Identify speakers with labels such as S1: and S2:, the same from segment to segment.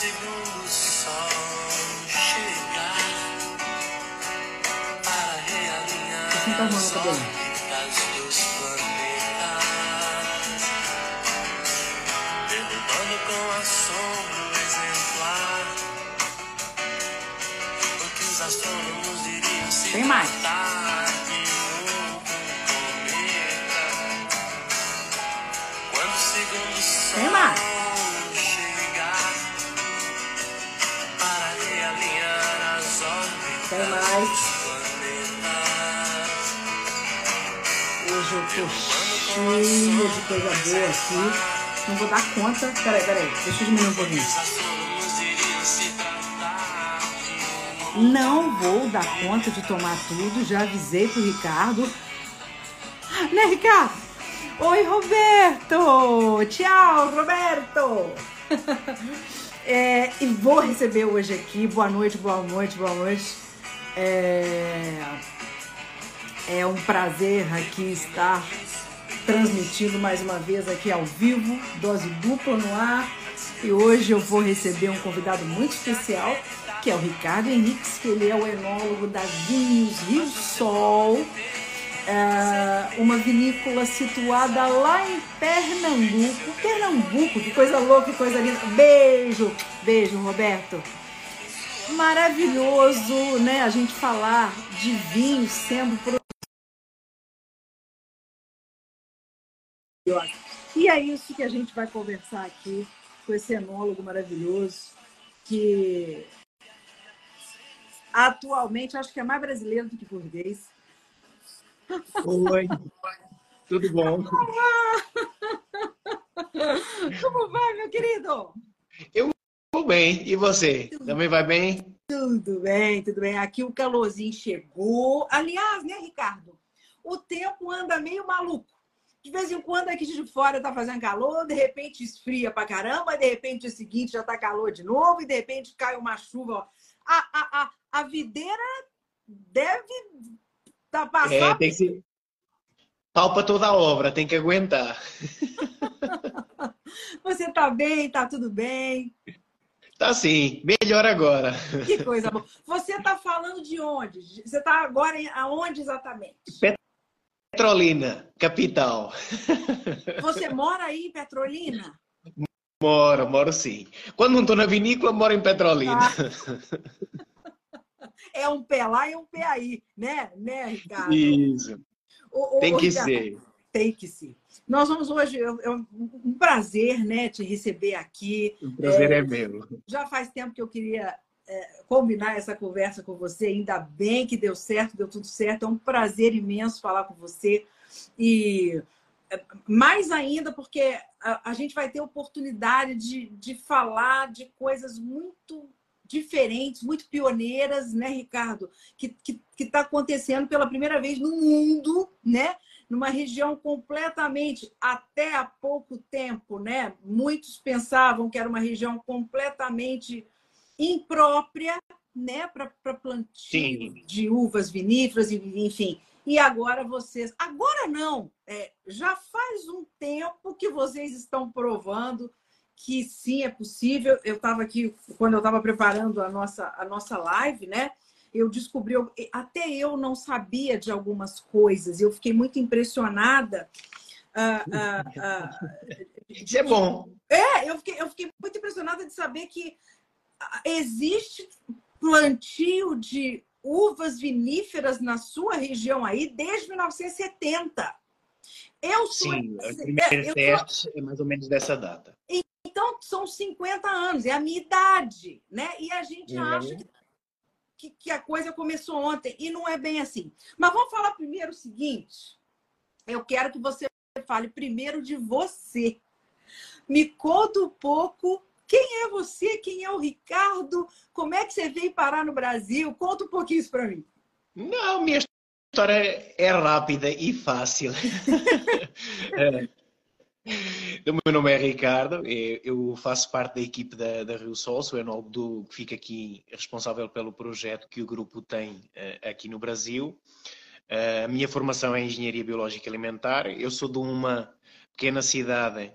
S1: segundo sol chegar. Para realinhar as órbitas dos planetas, derrubando com assombro exemplar. O que os astrônomos diriam se
S2: Tem mais.
S1: tratar
S2: cheia de coisa boa aqui. Não vou dar conta. Peraí, peraí. Deixa eu diminuir um pouquinho. Não vou dar conta de tomar tudo. Já avisei pro Ricardo. Né, Ricardo? Oi, Roberto! Tchau, Roberto! É, e vou receber hoje aqui. Boa noite, boa noite, boa noite. É, é um prazer aqui estar transmitindo mais uma vez aqui ao vivo, dose dupla no ar. E hoje eu vou receber um convidado muito especial, que é o Ricardo Henriques, que ele é o enólogo da Vinhos Rio Sol, é, uma vinícola situada lá em Pernambuco. Pernambuco, que coisa louca, que coisa linda. Beijo, beijo, Roberto. Maravilhoso, né? A gente falar de vinhos sendo E é isso que a gente vai conversar aqui com esse enólogo maravilhoso, que atualmente acho que é mais brasileiro do que português.
S3: Oi, tudo bom?
S2: Como vai, meu querido?
S3: Tudo bem, e você? Também vai bem?
S2: Tudo bem, tudo bem. Aqui o calorzinho chegou. Aliás, né, Ricardo? O tempo anda meio maluco. De vez em quando aqui de fora tá fazendo calor, de repente esfria pra caramba, de repente o seguinte já tá calor de novo, e de repente cai uma chuva. A, a, a, a videira deve tá
S3: É,
S2: passando.
S3: tem que ser pau para toda a obra, tem que aguentar.
S2: Você tá bem, tá tudo bem.
S3: Tá sim, melhor agora.
S2: Que coisa boa. Você tá falando de onde? Você tá agora aonde exatamente?
S3: Petrolina, capital.
S2: Você mora aí em Petrolina?
S3: Moro, moro sim. Quando não estou na vinícola, moro em Petrolina.
S2: É um pé lá e um pé aí, né, né, Ricardo?
S3: Isso,
S2: Ô, ô,
S3: tem que
S2: Ricardo,
S3: ser.
S2: Tem que ser. Nós vamos hoje, é um prazer, né, te receber aqui.
S3: O prazer é meu.
S2: Já faz tempo que eu queria é, combinar essa conversa com você, ainda bem que deu certo, deu tudo certo. É um prazer imenso falar com você. E é, mais ainda porque a, gente vai ter oportunidade de, de falar de coisas muito diferentes, muito pioneiras, né, Ricardo? Que está acontecendo pela primeira vez no mundo, né? Numa região completamente, até há pouco tempo, né? Muitos pensavam que era uma região completamente imprópria, né, para plantio
S3: Sim.
S2: de uvas viníferas, enfim. E agora vocês, agora não, é, já faz um tempo que vocês estão provando que sim é possível. Eu estava aqui quando eu estava preparando a nossa a nossa live, né? Eu descobri, até eu não sabia de algumas coisas. Eu fiquei muito impressionada. ah, ah, ah,
S3: Isso é bom.
S2: é, eu fiquei, eu fiquei muito impressionada de saber que existe plantio de uvas viníferas na sua região aí desde 1970. Eu sou,
S3: Sim, o
S2: é,
S3: primeiro
S2: sou-
S3: é mais ou menos dessa data.
S2: então são 50 anos, é a minha idade, né? E a gente
S3: Uhum.
S2: acha que, que, que a coisa começou ontem e não é bem assim. Mas vamos falar primeiro o seguinte: eu quero que você fale primeiro de você. Me conta um pouco quem é você, quem é o Ricardo, como é que você veio parar no Brasil? Conta um pouquinho isso para mim.
S3: Não, minha história é rápida e fácil. É. O meu nome é Ricardo, eu- faço parte da equipe da, da Rio Sol, sou enólogo do, que fica aqui responsável pelo projeto que o grupo tem eh, aqui no Brasil. Eh, a minha formação é em Engenharia Biológica Alimentar, eu sou de uma pequena cidade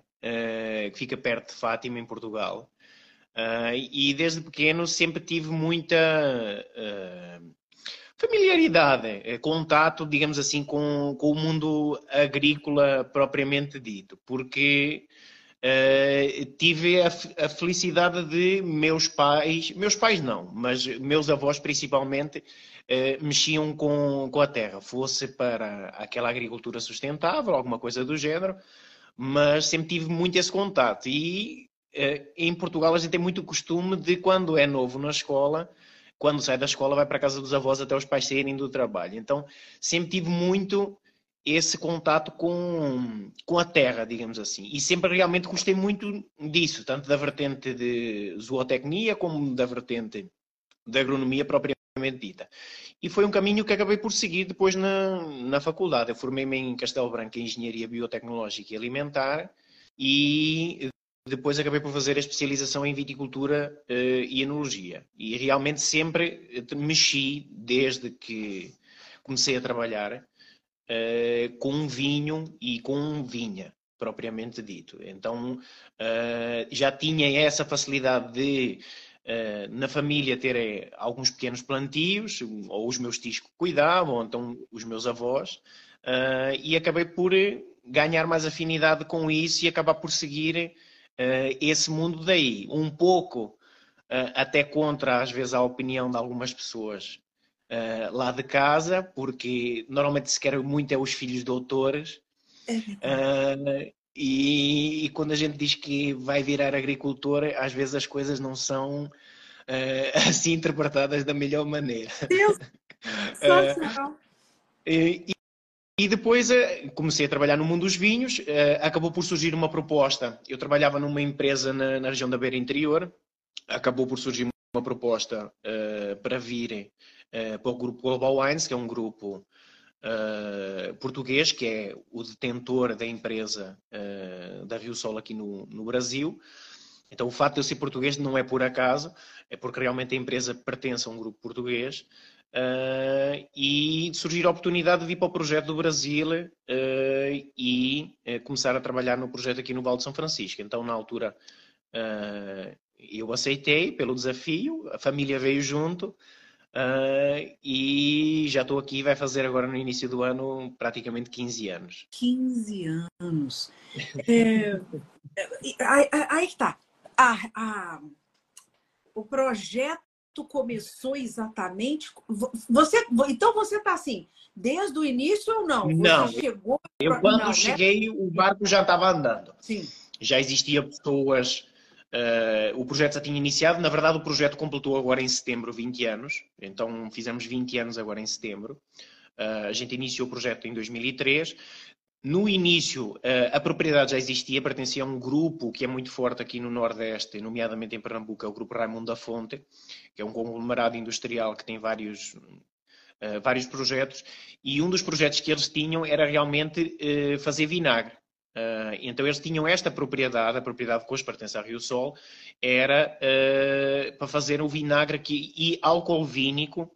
S3: que fica perto de Fátima, em Portugal. Uh, e desde pequeno sempre tive muita uh, familiaridade, uh, contato, digamos assim, com, com o mundo agrícola propriamente dito, porque tive a, a, felicidade de meus pais, meus pais não, mas meus avós principalmente, mexiam com, com a terra, fosse para aquela agricultura sustentável, alguma coisa do género, mas sempre tive muito esse contato. E eh, em Portugal a gente tem muito costume de quando é novo na escola, quando sai da escola vai para a casa dos avós até os pais saírem do trabalho. Então sempre tive muito esse contato com, com a terra, digamos assim. E sempre realmente gostei muito disso, tanto da vertente de zootecnia como da vertente da agronomia propriamente dita. E foi um caminho que acabei por seguir depois na, na faculdade. Eu formei-me em Castelo Branco em Engenharia Biotecnológica e Alimentar e depois acabei por fazer a especialização em viticultura uh, e enologia. E realmente sempre mexi, desde que comecei a trabalhar, uh, com vinho e com vinha, propriamente dito. Então uh, já tinha essa facilidade de, na família, ter alguns pequenos plantios, ou os meus tios cuidavam, ou então os meus avós, e acabei por ganhar mais afinidade com isso e acabar por seguir uh, esse mundo daí. Um pouco uh, até contra, às vezes, a opinião de algumas pessoas uh, lá de casa, porque normalmente se quer muito é os filhos doutores. É e, e, quando a gente diz que vai virar agricultor, às vezes as coisas não são assim interpretadas da melhor maneira.
S2: Deus!
S3: e, e depois eh, comecei a trabalhar no mundo dos vinhos, acabou por surgir uma proposta. Eu trabalhava numa empresa na, na região da Beira Interior, acabou por surgir uma proposta uh, para vir uh, para o grupo Global Wines, que é um grupo uh, português, que é o detentor da empresa da Rio Sol aqui no, no Brasil. Então, o fato de eu ser português não é por acaso, é porque realmente a empresa pertence a um grupo português. Uh, e surgir a oportunidade de vir para o projeto do Brasil uh, e uh, começar a trabalhar no projeto aqui no Val de São Francisco. Então, na altura, eu aceitei pelo desafio, a família veio junto e já estou aqui, vai fazer agora no início do ano praticamente 15 anos.
S2: 15 anos. É, aí, aí está. A, a, o projeto começou exatamente? Você, então você está assim, desde o início ou não? Você
S3: não. Chegou eu quando não, né? cheguei, né? o barco já estava andando.
S2: Sim.
S3: Já existia pessoas. Uh, o projeto já tinha iniciado. Na verdade, o projeto completou agora em setembro 20 anos. Então, fizemos 20 anos agora em setembro. Uh, a gente iniciou o projeto em 2003. No início, eh, a propriedade já existia, pertencia a um grupo que é muito forte aqui no Nordeste, nomeadamente em Pernambuco, é o Grupo Raimundo da Fonte, que é um conglomerado industrial que tem vários, uh, vários projetos, e um dos projetos que eles tinham era realmente uh, fazer vinagre. Uh, então eles tinham esta propriedade, a propriedade que hoje pertence à Rio Sol, era para fazer o vinagre que, e álcool vínico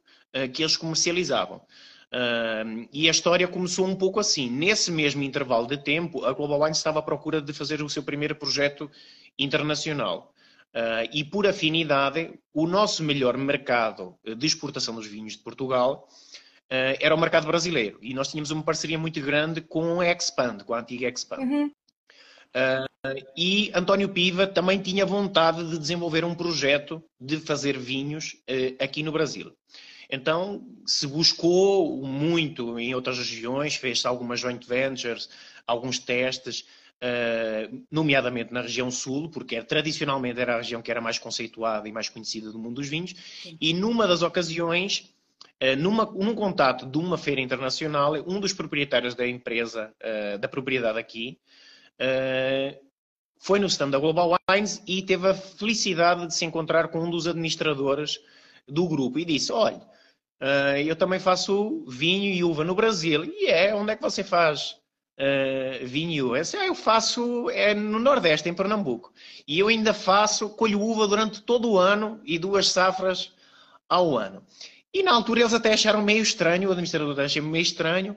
S3: que eles comercializavam. Uh, e a história começou um pouco assim. Nesse mesmo intervalo de tempo, a Global Wine estava à procura de fazer o seu primeiro projeto internacional. Uh, e por afinidade, o nosso melhor mercado de exportação dos vinhos de Portugal uh, era o mercado brasileiro. E nós tínhamos uma parceria muito grande com a Expand, com a antiga Expand. Uhum. Uh, e António Piva também tinha vontade de desenvolver um projeto de fazer vinhos aqui no Brasil. Então se buscou muito em outras regiões, fez-se algumas joint ventures, alguns testes, uh, nomeadamente na região sul, porque era, tradicionalmente era a região que era mais conceituada e mais conhecida do mundo dos vinhos, Sim. e numa das ocasiões, uh, numa, num contato de uma feira internacional, um dos proprietários da empresa, uh, da propriedade aqui, foi no stand da Global Wines e teve a felicidade de se encontrar com um dos administradores do grupo e disse: Olha, Uh, eu também faço vinho e uva no Brasil. E é, onde é que você faz uh, vinho e uva? Eu, eu faço é no Nordeste, em Pernambuco. E eu ainda faço, colho uva durante todo o ano e duas safras ao ano. E na altura eles até acharam meio estranho, o administrador achou meio estranho.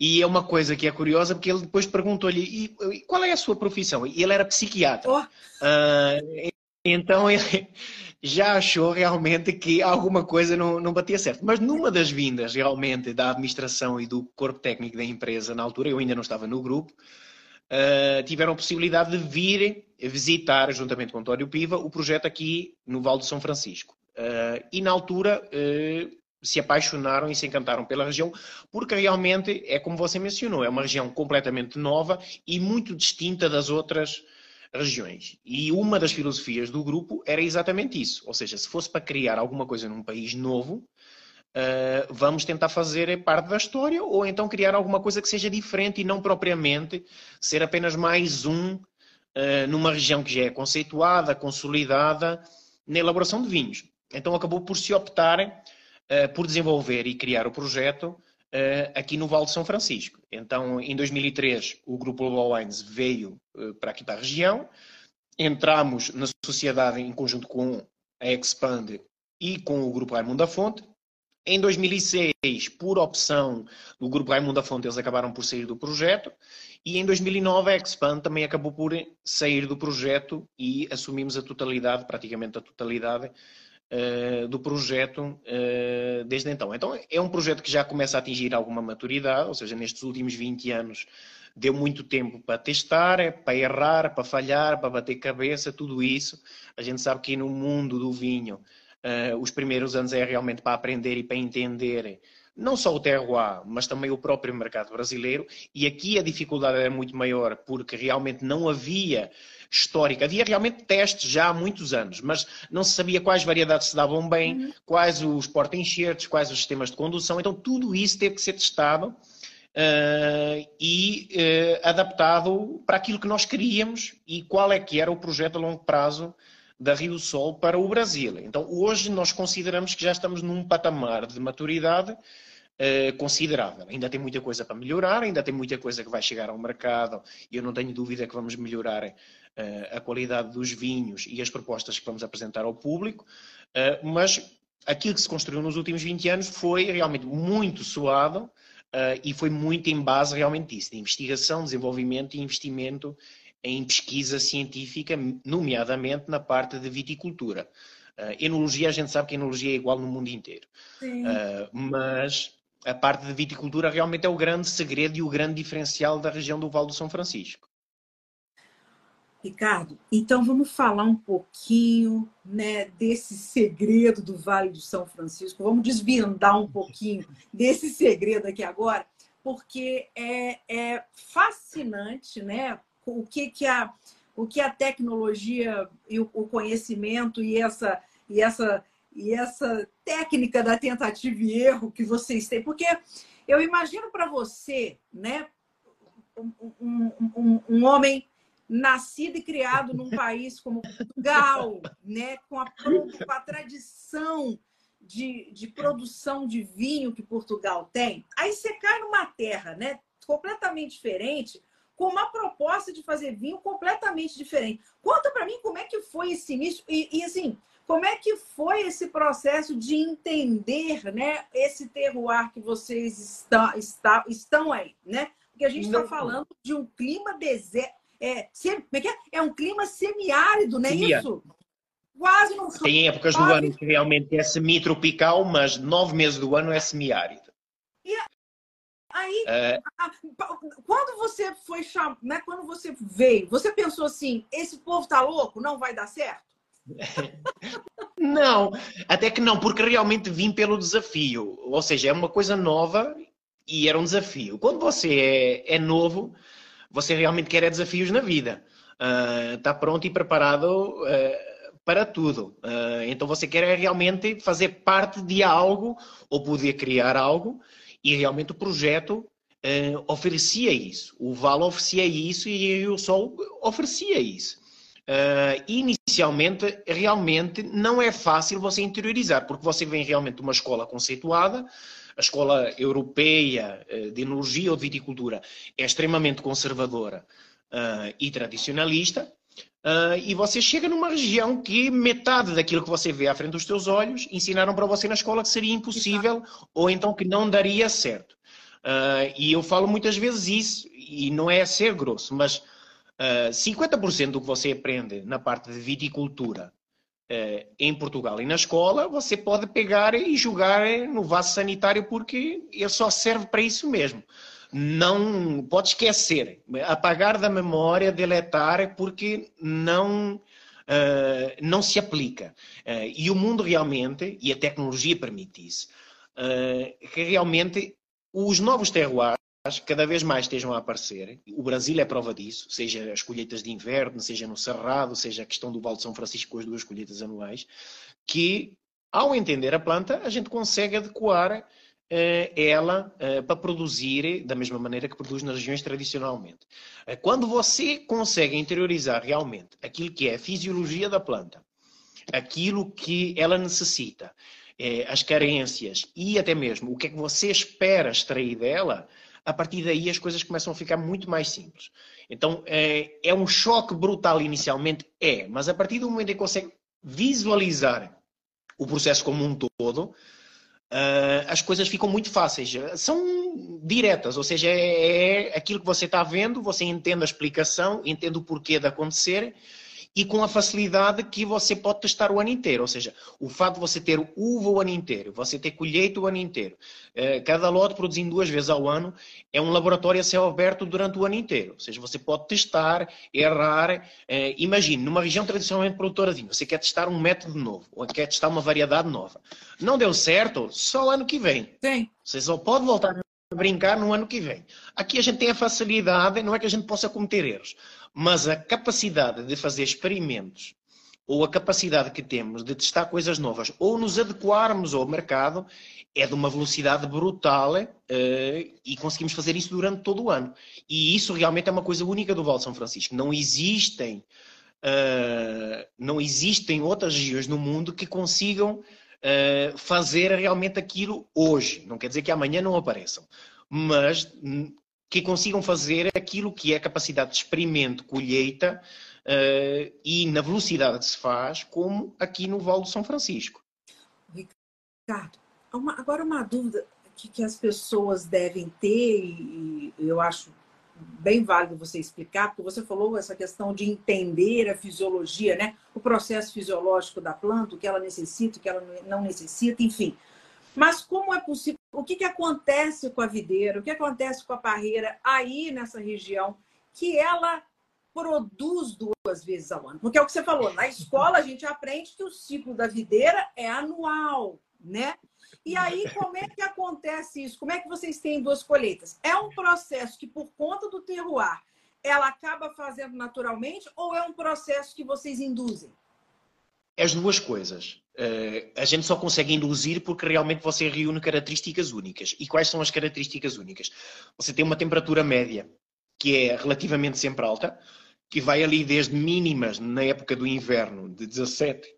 S3: E é uma coisa que é curiosa, porque ele depois perguntou-lhe qual é a sua profissão? E ele era psiquiatra. Oh. Uh, Então ele já achou realmente que alguma coisa não, não batia certo. Mas numa das vindas realmente da administração e do corpo técnico da empresa, na altura, eu ainda não estava no grupo, uh, tiveram a possibilidade de vir visitar, juntamente com António Piva, o projeto aqui no Val do São Francisco. Uh, e na altura uh, se apaixonaram e se encantaram pela região, porque realmente é como você mencionou, é uma região completamente nova e muito distinta das outras regiões. E uma das filosofias do grupo era exatamente isso, ou seja, se fosse para criar alguma coisa num país novo, uh, vamos tentar fazer parte da história ou então criar alguma coisa que seja diferente e não propriamente ser apenas mais um numa região que já é conceituada, consolidada na elaboração de vinhos. Então acabou por se optarem uh, por desenvolver e criar o projeto uh, aqui no Vale de São Francisco. Então, em 2003, o Grupo Global Wines veio uh, para aqui para a região, entramos na sociedade em conjunto com a Expand e com o Grupo Raimundo da Fonte. Em 2006, por opção do Grupo Raimundo da Fonte, eles acabaram por sair do projeto. E em 2009, a Expand também acabou por sair do projeto e assumimos a totalidade, praticamente a totalidade, do projeto uh, desde então. Então, é um projeto que já começa a atingir alguma maturidade, ou seja, nestes últimos 20 anos deu muito tempo para testar, para errar, para falhar, para bater cabeça, tudo isso. A gente sabe que no mundo do vinho, os primeiros anos é realmente para aprender e para entender não só o terroir, mas também o próprio mercado brasileiro. E aqui a dificuldade era muito maior, porque realmente não havia histórica. Havia realmente testes já há muitos anos, mas não se sabia quais variedades se davam bem, uhum. quais os porta-enxertos, quais os sistemas de condução. Então, tudo isso teve que ser testado uh, e uh, adaptado para aquilo que nós queríamos e qual é que era o projeto a longo prazo da Rio Sol para o Brasil. Então, hoje nós consideramos que já estamos num patamar de maturidade Uh, considerável. Ainda tem muita coisa para melhorar, ainda tem muita coisa que vai chegar ao mercado e eu não tenho dúvida que vamos melhorar a qualidade dos vinhos e as propostas que vamos apresentar ao público, uh, mas aquilo que se construiu nos últimos 20 anos foi realmente muito suado e foi muito em base realmente disso, de investigação, desenvolvimento e investimento em pesquisa científica, nomeadamente na parte de viticultura. Uh, enologia, a gente sabe que a enologia é igual no mundo inteiro. Uh, mas a parte de viticultura realmente é o grande segredo e o grande diferencial da região do Vale do São Francisco.
S2: Ricardo, então vamos falar um pouquinho né, desse segredo do Vale do São Francisco. Vamos desvendar um pouquinho desse segredo aqui agora, porque é, é fascinante né, o que, que, a, o que a tecnologia e o, o conhecimento e essa, e essa e essa técnica da tentativa e erro que vocês têm, porque eu imagino para você, né, um, um, um, um, homem nascido e criado num país como Portugal, né, com a, com a tradição de, de produção de vinho que Portugal tem, aí você cai numa terra, né, completamente diferente, com uma proposta de fazer vinho completamente diferente. Conta para mim como é que foi esse início e, e assim como é que foi esse processo de entender né, esse terroir que vocês está, está, estão aí? Né? Porque a gente está falando de um clima deserto. É, sem, é, é, é, um clima semiárido, não é isso?
S3: Quase não Tem épocas quase... do ano que realmente é semi-tropical, mas nove meses do ano é semiárido.
S2: E aí, uh... quando você foi chamado, né, quando você veio, você pensou assim: esse povo tá louco, não vai dar certo?
S3: Não, até que não, porque realmente vim pelo desafio. Ou seja, é uma coisa nova e era um desafio. Quando você é, é novo, você realmente quer é desafios na vida. Uh, está pronto e preparado uh, para tudo. Uh, então você quer é realmente fazer parte de algo ou poder criar algo e realmente o projeto oferecia isso. O Val oferecia isso e o Sol oferecia isso. Uh, inicialmente, realmente não é fácil você interiorizar, porque você vem realmente de uma escola conceituada, a escola europeia uh, de enologia ou de viticultura é extremamente conservadora uh, e tradicionalista, e você chega numa região que metade daquilo que você vê à frente dos teus olhos ensinaram para você na escola que seria impossível ou então que não daria certo. e eu falo muitas vezes isso, e não é ser grosso, mas Uh, ah, 50% do que você aprende na parte de viticultura em Portugal e na escola, você pode pegar e jogar no vaso sanitário porque ele só serve para isso mesmo. Não pode esquecer, apagar da memória, deletar, porque não, uh, não se aplica. Uh, e o mundo realmente, e a tecnologia permite isso, uh, que realmente os novos terroirs cada vez mais estejam a aparecer. O Brasil é prova disso, seja as colheitas de inverno, seja no Cerrado, seja a questão do Val de São Francisco com as duas colheitas anuais, que ao entender a planta, a gente consegue adequar uh, ela uh, para produzir da mesma maneira que produz nas regiões tradicionalmente. Uh, quando você consegue interiorizar realmente aquilo que é a fisiologia da planta, aquilo que ela necessita, as carências e até mesmo o que é que você espera extrair dela, a partir daí as coisas começam a ficar muito mais simples. Então, é, é um choque brutal inicialmente? É, mas a partir do momento em que consegue visualizar o processo como um todo, uh, as coisas ficam muito fáceis. São diretas, ou seja, é, é aquilo que você está vendo, você entende a explicação, entende o porquê de acontecer e com a facilidade que você pode testar o ano inteiro. Ou seja, o fato de você ter uva o ano inteiro, você ter colheita o ano inteiro, eh, cada lote produzindo duas vezes ao ano, é um laboratório a céu aberto durante o ano inteiro. Ou seja, você pode testar, errar. Eh, imagine, numa região tradicionalmente produtora de vinho, você quer testar um método novo, ou quer testar uma variedade nova. Não deu certo, só ano que vem.
S2: Sim.
S3: Você só pode voltar brincar no ano que vem. Aqui a gente tem a facilidade, não é que a gente possa cometer erros, mas a capacidade de fazer experimentos ou a capacidade que temos de testar coisas novas ou nos adequarmos ao mercado é de uma velocidade brutal uh, e conseguimos fazer isso durante todo o ano. E isso realmente é uma coisa única do Val de São Francisco. Não existem, uh, não existem outras regiões no mundo que consigam uh, fazer realmente aquilo hoje. Não quer dizer que amanhã não apareçam, mas que consigam fazer aquilo que é capacidade de experimento, colheita uh, e na velocidade que se faz, como aqui no Vale do São Francisco.
S2: Ricardo, uma, agora uma dúvida que, que, as pessoas devem ter, e eu acho bem válido você explicar, porque você falou essa questão de entender a fisiologia, né? o processo fisiológico da planta, o que ela necessita, o que ela não necessita, enfim. Mas como é possível? O que, que acontece com a videira? O que acontece com a parreira aí nessa região que ela produz duas vezes ao ano? Porque é o que você falou, na escola a gente aprende que o ciclo da videira é anual, né? E aí, como é que acontece isso? Como é que vocês têm duas colheitas? É um processo que, por conta do terroir, ela acaba fazendo naturalmente ou é um processo que vocês induzem?
S3: As duas coisas. Uh, a gente só consegue induzir porque realmente você reúne características únicas. E quais são as características únicas? Você tem uma temperatura média que é relativamente sempre alta, que vai ali desde mínimas na época do inverno de 17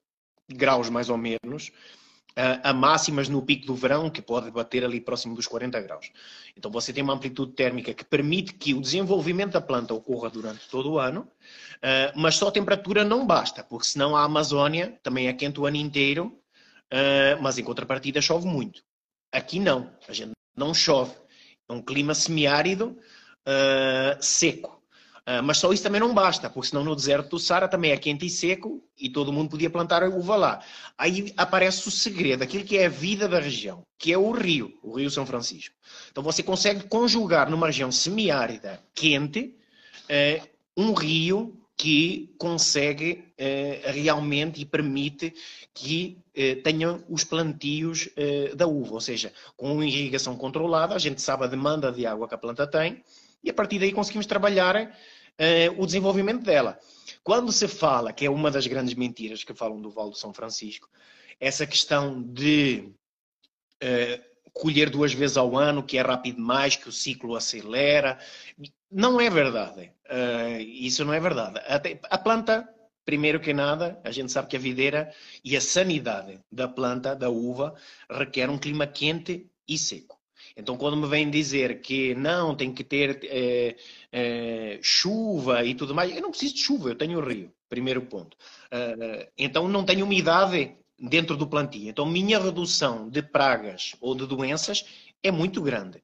S3: graus mais ou menos, a máximas no pico do verão, que pode bater ali próximo dos 40 graus. Então você tem uma amplitude térmica que permite que o desenvolvimento da planta ocorra durante todo o ano, ah, mas só a temperatura não basta, porque senão a Amazónia também é quente o ano inteiro, ah, mas em contrapartida chove muito. Aqui não, a gente não chove. É um clima semiárido, ah, seco. Ah, mas só isso também não basta, porque senão no deserto do Sara também é quente e seco e todo mundo podia plantar uva lá. Aí aparece o segredo, aquilo que é a vida da região, que é o rio, o Rio São Francisco. Então você consegue conjugar numa região semiárida, quente, uh, um rio que consegue uh, realmente e permite que tenha os plantios da uva, ou seja, com irrigação controlada, a gente sabe a demanda de água que a planta tem, e a partir daí conseguimos trabalhar uh, o desenvolvimento dela. Quando se fala, que é uma das grandes mentiras que falam do Val do São Francisco, essa questão de uh, colher duas vezes ao ano, que é rápido demais, que o ciclo acelera, não é verdade. Uh, isso não é verdade. Até, a planta, primeiro que nada, a gente sabe que a videira e a sanidade da planta, da uva, requer um clima quente e seco. Então, quando me vêm dizer que não, tem que ter é, é, chuva e tudo mais, eu não preciso de chuva, eu tenho rio, primeiro ponto. Uh, então, não tenho umidade dentro do plantio. Então, minha redução de pragas ou de doenças é muito grande.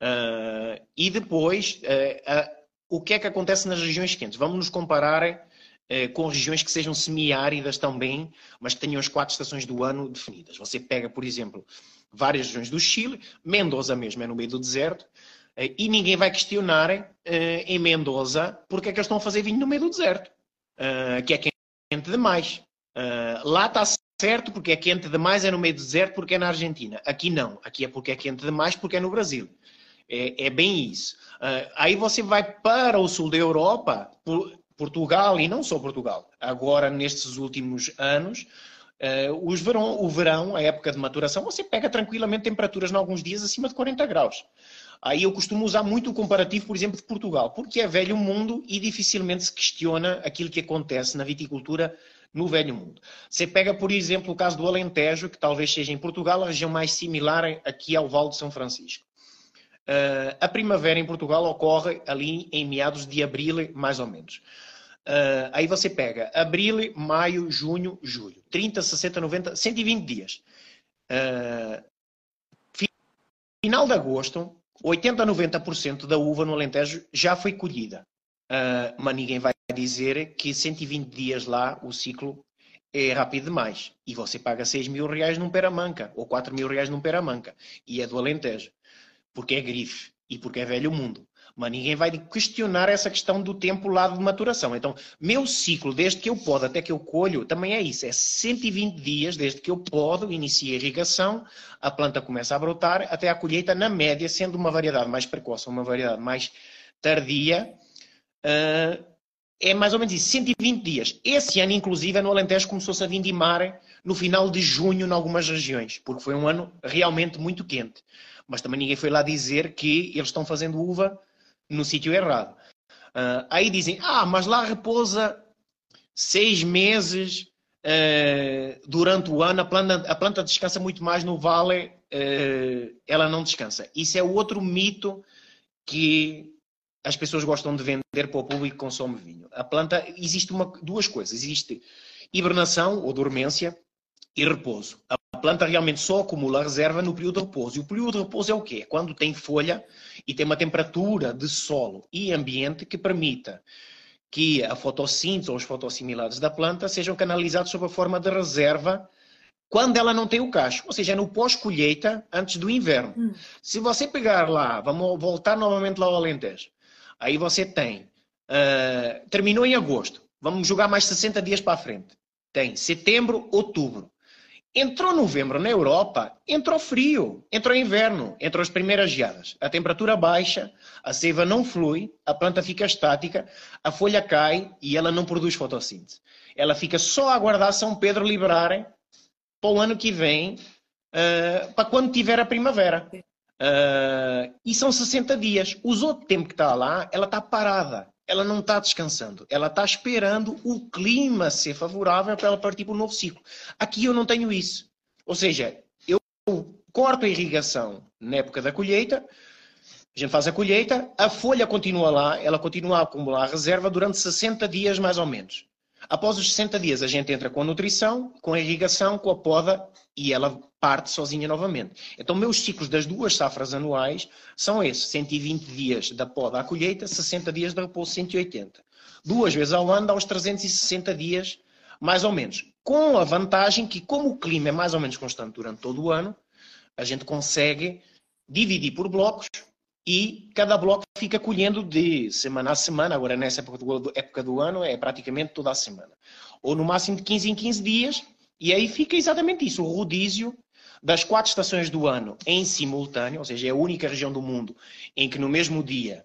S3: Uh, e depois, uh, o que é que acontece nas regiões quentes? Vamos nos comparar com regiões que sejam semiáridas também, mas que tenham as quatro estações do ano definidas. Você pega, por exemplo, várias regiões do Chile, Mendoza mesmo é no meio do deserto, uh, e ninguém vai questionar uh, em Mendoza porque é que eles estão a fazer vinho no meio do deserto, que é quente demais. lá está certo porque é quente demais, é no meio do deserto porque é na Argentina. Aqui não, aqui é porque é quente demais porque é no Brasil. É, é bem isso. Aí você vai para o sul da Europa, por, Portugal e não só Portugal. Agora, nestes últimos anos, uh, os verão, o verão, a época de maturação, você pega tranquilamente temperaturas em alguns dias acima de 40 graus. Aí eu costumo usar muito o comparativo, por exemplo, de Portugal, porque é velho mundo e dificilmente se questiona aquilo que acontece na viticultura no velho mundo. Você pega, por exemplo, o caso do Alentejo, que talvez seja em Portugal a região mais similar aqui ao Val de São Francisco. Uh, a primavera em Portugal ocorre ali em meados de abril, mais ou menos. Uh, aí você pega abril, maio, junho, julho. 30, 60, 90, 120 dias. Uh, final de agosto, 80 a 90% da uva no Alentejo já foi colhida. Uh, mas ninguém vai dizer que 120 dias lá o ciclo é rápido demais. E você paga 6 mil reais num peramanca, ou 4 mil reais num peramanca. E é do Alentejo porque é grife e porque é velho mundo. Mas ninguém vai questionar essa questão do tempo lá de maturação. Então, meu ciclo, desde que eu podo até que eu colho, também é isso. É 120 dias, desde que eu podo, inicia a irrigação, a planta começa a brotar, até a colheita, na média, sendo uma variedade mais precoce, uma variedade mais tardia, uh, é mais ou menos isso, 120 dias. Esse ano, inclusive, no Alentejo começou-se a vindimar no final de junho em algumas regiões, porque foi um ano realmente muito quente mas também ninguém foi lá dizer que eles estão fazendo uva no sítio errado. Uh, aí dizem, ah, mas lá repousa seis meses uh, durante o ano, a planta, a planta descansa muito mais no vale, uh, ela não descansa. Isso é outro mito que as pessoas gostam de vender para o público que consome vinho. A planta, existe uma, duas coisas. Existe hibernação ou dormência e repouso. A planta realmente só acumula reserva no período de repouso. E o período de repouso é o quê? Quando tem folha e tem uma temperatura de solo e ambiente que permita que a fotossíntese ou os fotossimilares da planta sejam canalizados sob a forma de reserva quando ela não tem o cacho, ou seja, no pós-colheita, antes do inverno. Hum. Se você pegar lá, vamos voltar novamente lá ao Alentejo, aí você tem, uh, terminou em agosto, vamos jogar mais 60 dias para a frente, tem setembro, outubro, Entrou novembro na Europa, entrou frio, entrou inverno, entrou as primeiras geadas. A temperatura baixa, a seiva não flui, a planta fica estática, a folha cai e ela não produz fotossíntese. Ela fica só a aguardar São Pedro liberarem para o ano que vem, uh, para quando tiver a primavera. Uh, e são 60 dias. Os outro tempo que está lá, ela está parada ela não está descansando. Ela está esperando o clima ser favorável para ela partir para um novo ciclo. Aqui eu não tenho isso. Ou seja, eu corto a irrigação na época da colheita, a gente faz a colheita, a folha continua lá, ela continua a acumular a reserva durante 60 dias mais ou menos. Após os 60 dias, a gente entra com a nutrição, com a irrigação, com a poda e ela parte sozinha novamente. Então, meus ciclos das duas safras anuais são esses: 120 dias da poda à colheita, 60 dias de repouso, 180. Duas vezes ao ano dá uns 360 dias, mais ou menos. Com a vantagem que, como o clima é mais ou menos constante durante todo o ano, a gente consegue dividir por blocos e cada bloco fica colhendo de semana a semana, agora nessa época do, época do ano é praticamente toda a semana. Ou no máximo de 15 em 15 dias, e aí fica exatamente isso, o rodízio das quatro estações do ano em simultâneo, ou seja, é a única região do mundo em que no mesmo dia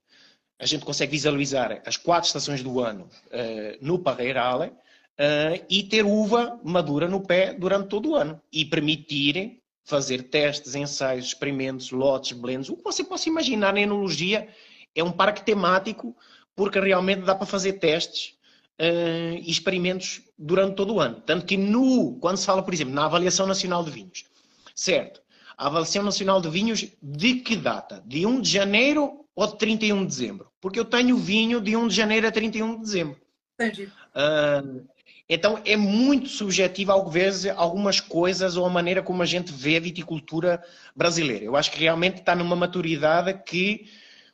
S3: a gente consegue visualizar as quatro estações do ano uh, no Parreirale uh, e ter uva madura no pé durante todo o ano. E permitir fazer testes, ensaios, experimentos, lotes, blends, o que você possa imaginar na enologia é um parque temático porque realmente dá para fazer testes uh, e experimentos durante todo o ano. Tanto que no, quando se fala, por exemplo, na avaliação nacional de vinhos, certo? A avaliação nacional de vinhos de que data? De 1 de janeiro ou de 31 de dezembro? Porque eu tenho vinho de 1 de janeiro a 31 de dezembro. Entendi. Uh, então é muito subjetivo, às vezes, algumas coisas ou a maneira como a gente vê a viticultura brasileira. Eu acho que realmente está numa maturidade que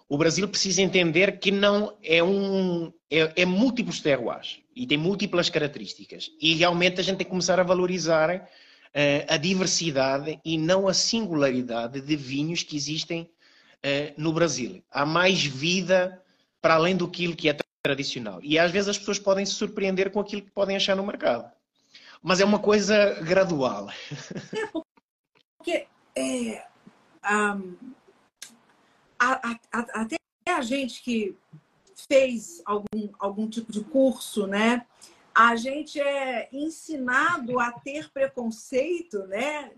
S3: o Brasil precisa entender que não é um é, é múltiplos terroirs. e tem múltiplas características. E realmente a gente tem que começar a valorizar uh, a diversidade e não a singularidade de vinhos que existem uh, no Brasil. Há mais vida para além do que é tradicional. E às vezes as pessoas podem se surpreender com aquilo que podem achar no mercado. Mas é uma coisa gradual.
S2: É porque é, um, a, a, a, até a gente que fez algum, algum tipo de curso, né? A gente é ensinado a ter preconceito, né?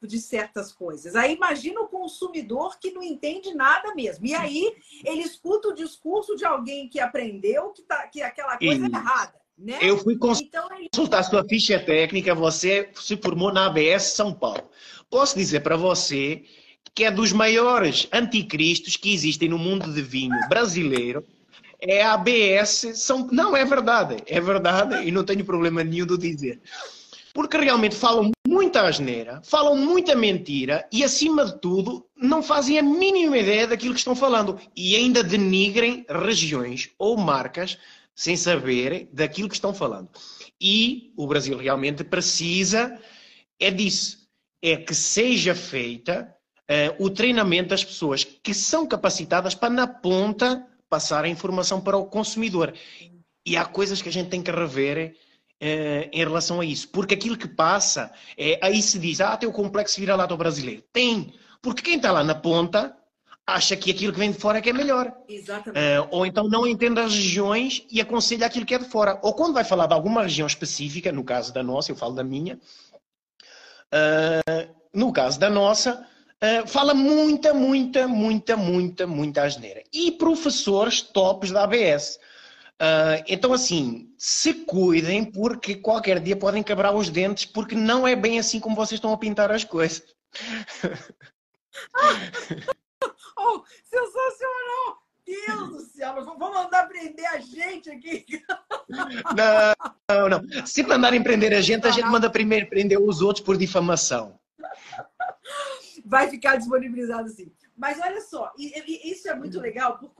S2: De certas coisas. Aí imagina o consumidor que não entende nada mesmo. E aí ele escuta o discurso de alguém que aprendeu que, tá, que aquela coisa é errada. Né?
S3: Eu fui consultar então, sua ficha técnica, você se formou na ABS São Paulo. Posso dizer para você que é dos maiores anticristos que existem no mundo de vinho brasileiro é a ABS. São... Não, é verdade. É verdade e não tenho problema nenhum de dizer. Porque realmente falam muita asneira, falam muita mentira e, acima de tudo, não fazem a mínima ideia daquilo que estão falando. E ainda denigrem regiões ou marcas sem saber daquilo que estão falando. E o Brasil realmente precisa é disso. É que seja feita uh, o treinamento das pessoas que são capacitadas para, na ponta, passar a informação para o consumidor. E há coisas que a gente tem que rever uh, em relação a isso. Porque aquilo que passa, é, aí se diz, ah, tem o complexo vira-lata brasileiro. Tem. Porque quem está lá na ponta acha que aquilo que vem de fora é que é melhor.
S2: Exatamente.
S3: Uh, ou então não entende as regiões e aconselha aquilo que é de fora. Ou quando vai falar de alguma região específica, no caso da nossa, eu falo da minha, uh, no caso da nossa, uh, fala muita, muita, muita, muita, muita asneira. E professores tops da ABS. Uh, então, assim, se cuidem porque qualquer dia podem quebrar os dentes porque não é bem assim como vocês estão a pintar as coisas.
S2: oh, sensacional! Deus do céu, vão mandar prender a gente aqui.
S3: Não, não. Se mandarem prender a gente, a gente manda primeiro prender os outros por difamação
S2: vai ficar disponibilizado assim. Mas olha só, isso é muito legal, porque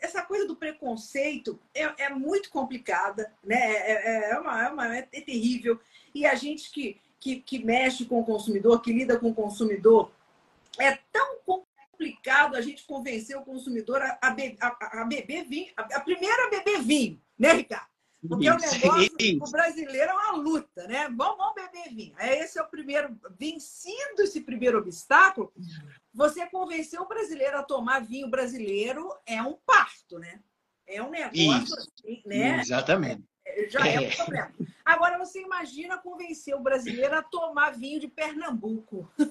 S2: essa coisa do preconceito é, é muito complicada, né? É, é, é, uma, é, uma, é terrível. E a gente que, que, que mexe com o consumidor, que lida com o consumidor, é tão complicado a gente convencer o consumidor a, a, a, a beber vinho, a, a primeira a beber vinho, né, Ricardo? Porque o negócio, o brasileiro é uma luta, né? Vamos, vamos beber vinho. Esse é o primeiro, vencido esse primeiro obstáculo, você convencer o brasileiro a tomar vinho brasileiro é um parto, né? É um negócio assim, né?
S3: Exatamente.
S2: É, já é. é um problema. Agora você imagina convencer o brasileiro a tomar vinho de Pernambuco.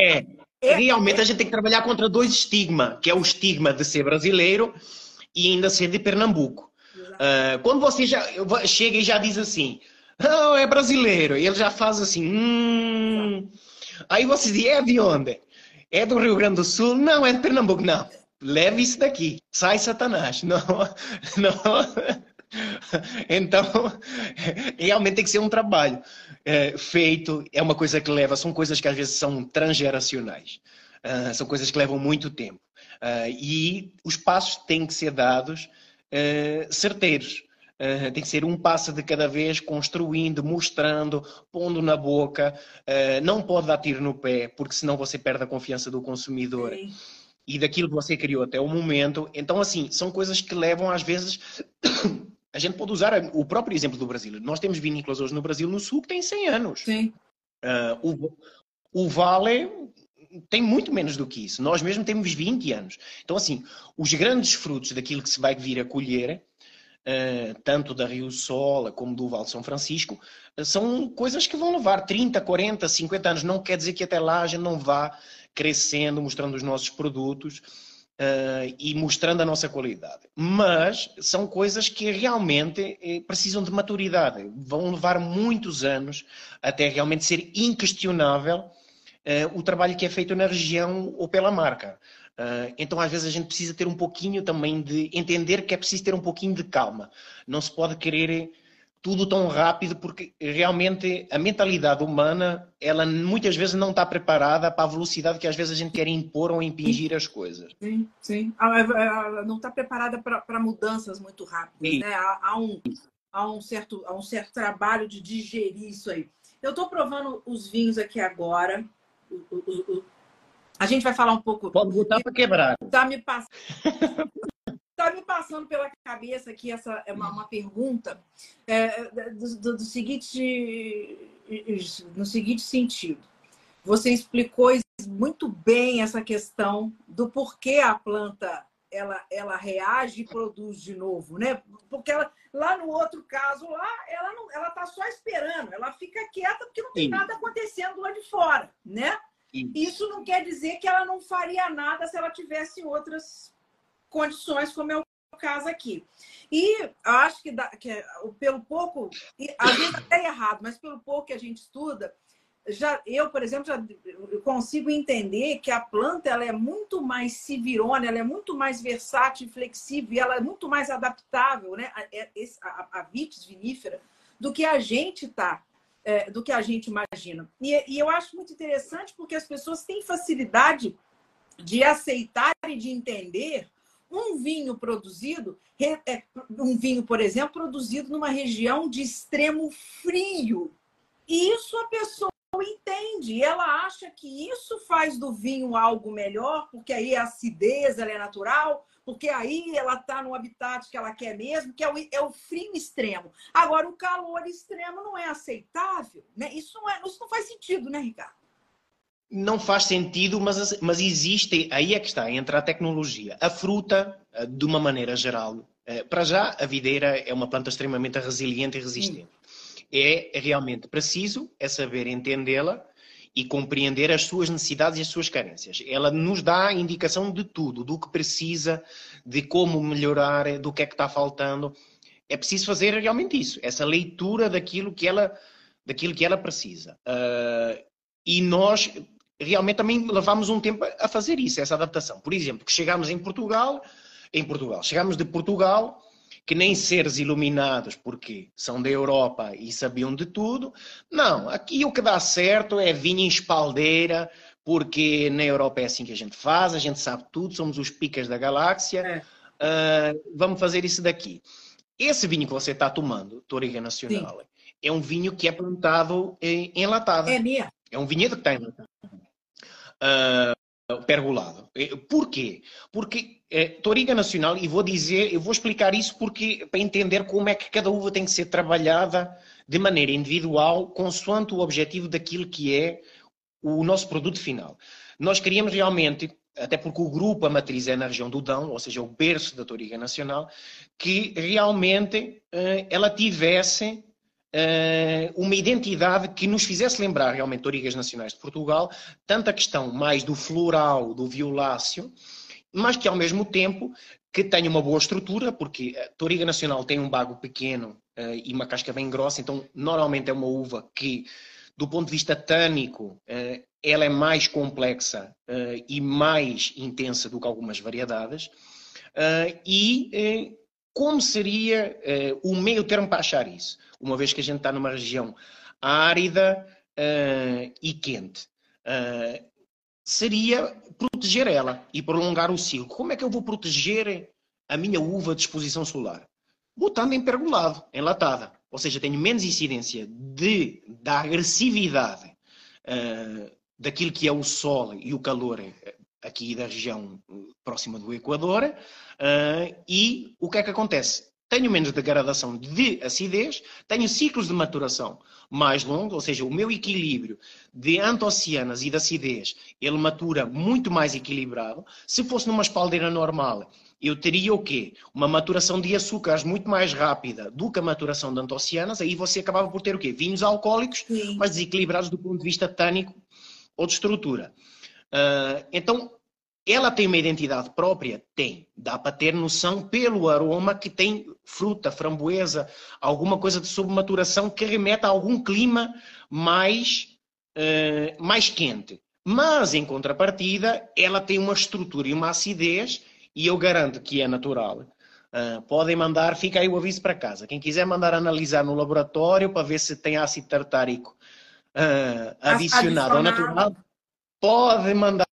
S3: É. é. Realmente a gente tem que trabalhar contra dois estigmas, que é o estigma de ser brasileiro e ainda ser de Pernambuco. Uh, quando você já chega e já diz assim, oh, é brasileiro, e ele já faz assim, hum. Aí você diz, é de onde? É do Rio Grande do Sul? Não, é de Pernambuco. Não, leve isso daqui, sai Satanás. Não, não. Então, realmente tem que ser um trabalho é, feito, é uma coisa que leva, são coisas que às vezes são transgeracionais, uh, são coisas que levam muito tempo. Uh, e os passos têm que ser dados uh, certeiros. Uh, tem que ser um passo de cada vez, construindo, mostrando, pondo na boca. Uh, não pode dar tiro no pé, porque senão você perde a confiança do consumidor. Sim. E daquilo que você criou até o momento. Então, assim, são coisas que levam às vezes. a gente pode usar o próprio exemplo do Brasil. Nós temos vinícolas hoje no Brasil, no Sul, que tem 100 anos.
S2: Sim.
S3: Uh, o, o Vale tem muito menos do que isso. Nós mesmo temos 20 anos. Então, assim, os grandes frutos daquilo que se vai vir a colher, tanto da Rio Sola como do Val de São Francisco, uh, são coisas que vão levar 30, 40, 50 anos. Não quer dizer que até lá a gente não vá crescendo, mostrando os nossos produtos uh, e mostrando a nossa qualidade. Mas são coisas que realmente eh, precisam de maturidade. Vão levar muitos anos até realmente ser inquestionável uh, o trabalho que é feito na região ou pela marca. Uh, então, às vezes, a gente precisa ter um pouquinho também de entender que é preciso ter um pouquinho de calma. Não se pode querer tudo tão rápido porque realmente a mentalidade humana ela muitas vezes não está preparada para a velocidade que às vezes a gente quer impor ou impingir as coisas.
S2: Sim, sim. Ela não está preparada para mudanças muito rápidas. Né? Há, há, um, há, um certo, há um certo trabalho de digerir isso aí. Eu estou provando os vinhos aqui agora. O, o, o, a gente vai falar um pouco.
S3: Pode botar para quebrar.
S2: Está me passando. Está me passando pela cabeça aqui essa é uma, uma pergunta é, do, do, do, seguinte, no seguinte sentido. Você explicou muito bem essa questão do porquê a planta ela, ela reage e produz de novo, né? Porque ela, lá no outro caso, lá ela não, ela está só esperando, ela fica quieta porque não tem Sim. nada acontecendo lá de fora, né? Isso não quer dizer que ela não faria nada se ela tivesse outras condições, como é o caso aqui. E acho que, dá, que pelo pouco, às vezes até errado, mas pelo pouco que a gente estuda, já eu, por exemplo, já consigo entender que a planta ela é muito mais civirona, ela é muito mais versátil e flexível, ela é muito mais adaptável, né? A, é, a, a vitis vinífera, do que a gente está é, do que a gente imagina. E, e, eu acho muito interessante porque as pessoas têm facilidade de aceitar e de entender um vinho produzido, é, um vinho, por exemplo, produzido numa região de extremo frio. E isso a pessoa entende, ela acha que isso faz do vinho algo melhor, porque aí a acidez ela é natural, porque aí ela está no habitat que ela quer mesmo, que é o, é o, frio extremo. Agora, o calor extremo não é aceitável, né? Isso não, é, isso não faz sentido, né, Ricardo?
S3: não faz sentido, mas, mas existe, aí é que está, entra a tecnologia. A fruta, eh, de uma maneira geral, eh, para já, a videira é uma planta extremamente resiliente e resistente. É realmente preciso é saber entendê-la e compreender as suas necessidades e as suas carências. Ela nos dá indicação de tudo, do que precisa, de como melhorar, do que é que está faltando. É preciso fazer realmente isso, essa leitura daquilo que ela, daquilo que ela precisa. Uh, e nós realmente também levámos um tempo a fazer isso, essa adaptação. Por exemplo, que chegámos em Portugal, em Portugal, chegámos de Portugal, que nem seres iluminados, porque são da Europa e sabiam de tudo. Não, aqui o que dá certo é vinho em espaldeira, porque na Europa é assim que a gente faz, a gente sabe tudo, somos os picas da galáxia. É. Uh, vamos fazer isso daqui. Esse vinho que você está tomando, Toriga Nacional, Sim. é um vinho que é plantado em, enlatado.
S2: É mesmo?
S3: É um vinhedo que está enlatado uh, pergolado. Por quê? Porque é, Toriga Nacional, e vou dizer, eu vou explicar isso porque para entender como é que cada uva tem que ser trabalhada de maneira individual, consoante o objetivo daquilo que é o nosso produto final. Nós queríamos realmente, até porque o grupo, a matriz é na região do Dão, ou seja, o berço da Toriga Nacional, que realmente uh, ela tivesse uma identidade que nos fizesse lembrar realmente Torigas Nacionais de Portugal, tanto a questão mais do floral, do violáceo, mas que ao mesmo tempo que tenha uma boa estrutura, porque a Toriga Nacional tem um bago pequeno uh, e uma casca bem grossa, então normalmente é uma uva que, do ponto de vista tânico, uh, ela é mais complexa uh, e mais intensa do que algumas variedades. e como seria o meio termo para achar isso? uma vez que a gente está numa região árida uh, e quente. Uh, seria proteger ela e prolongar o ciclo. Como é que eu vou proteger a minha uva de exposição solar? Botando em pergolado, enlatada. Ou seja, tenho menos incidência de, da agressividade uh, daquilo que é o sol e o calor aqui da região próxima do Equador. Uh, e o que é que acontece? tenho menos degradação de acidez, tenho ciclos de maturação mais longos, ou seja, o meu equilíbrio de antocianas e de acidez, ele matura muito mais equilibrado. Se fosse numa espaldeira normal, eu teria o quê? Uma maturação de açúcares muito mais rápida do que a maturação de antocianas, aí você acabava por ter o quê? Vinhos alcoólicos, Sim. mas desequilibrados do ponto de vista tânico ou de estrutura. Uh, então, ela tem uma identidade própria? Tem. Dá para ter noção pelo aroma que tem fruta, framboesa, alguma coisa de submaturação que remete a algum clima mais, uh, mais quente. Mas, em contrapartida, ela tem uma estrutura e uma acidez, e eu garanto que é natural, Uh, podem mandar, fica aí o aviso para casa. Quem quiser mandar analisar no laboratório para ver se tem ácido tartárico uh, adicionado ao natural, pode mandar,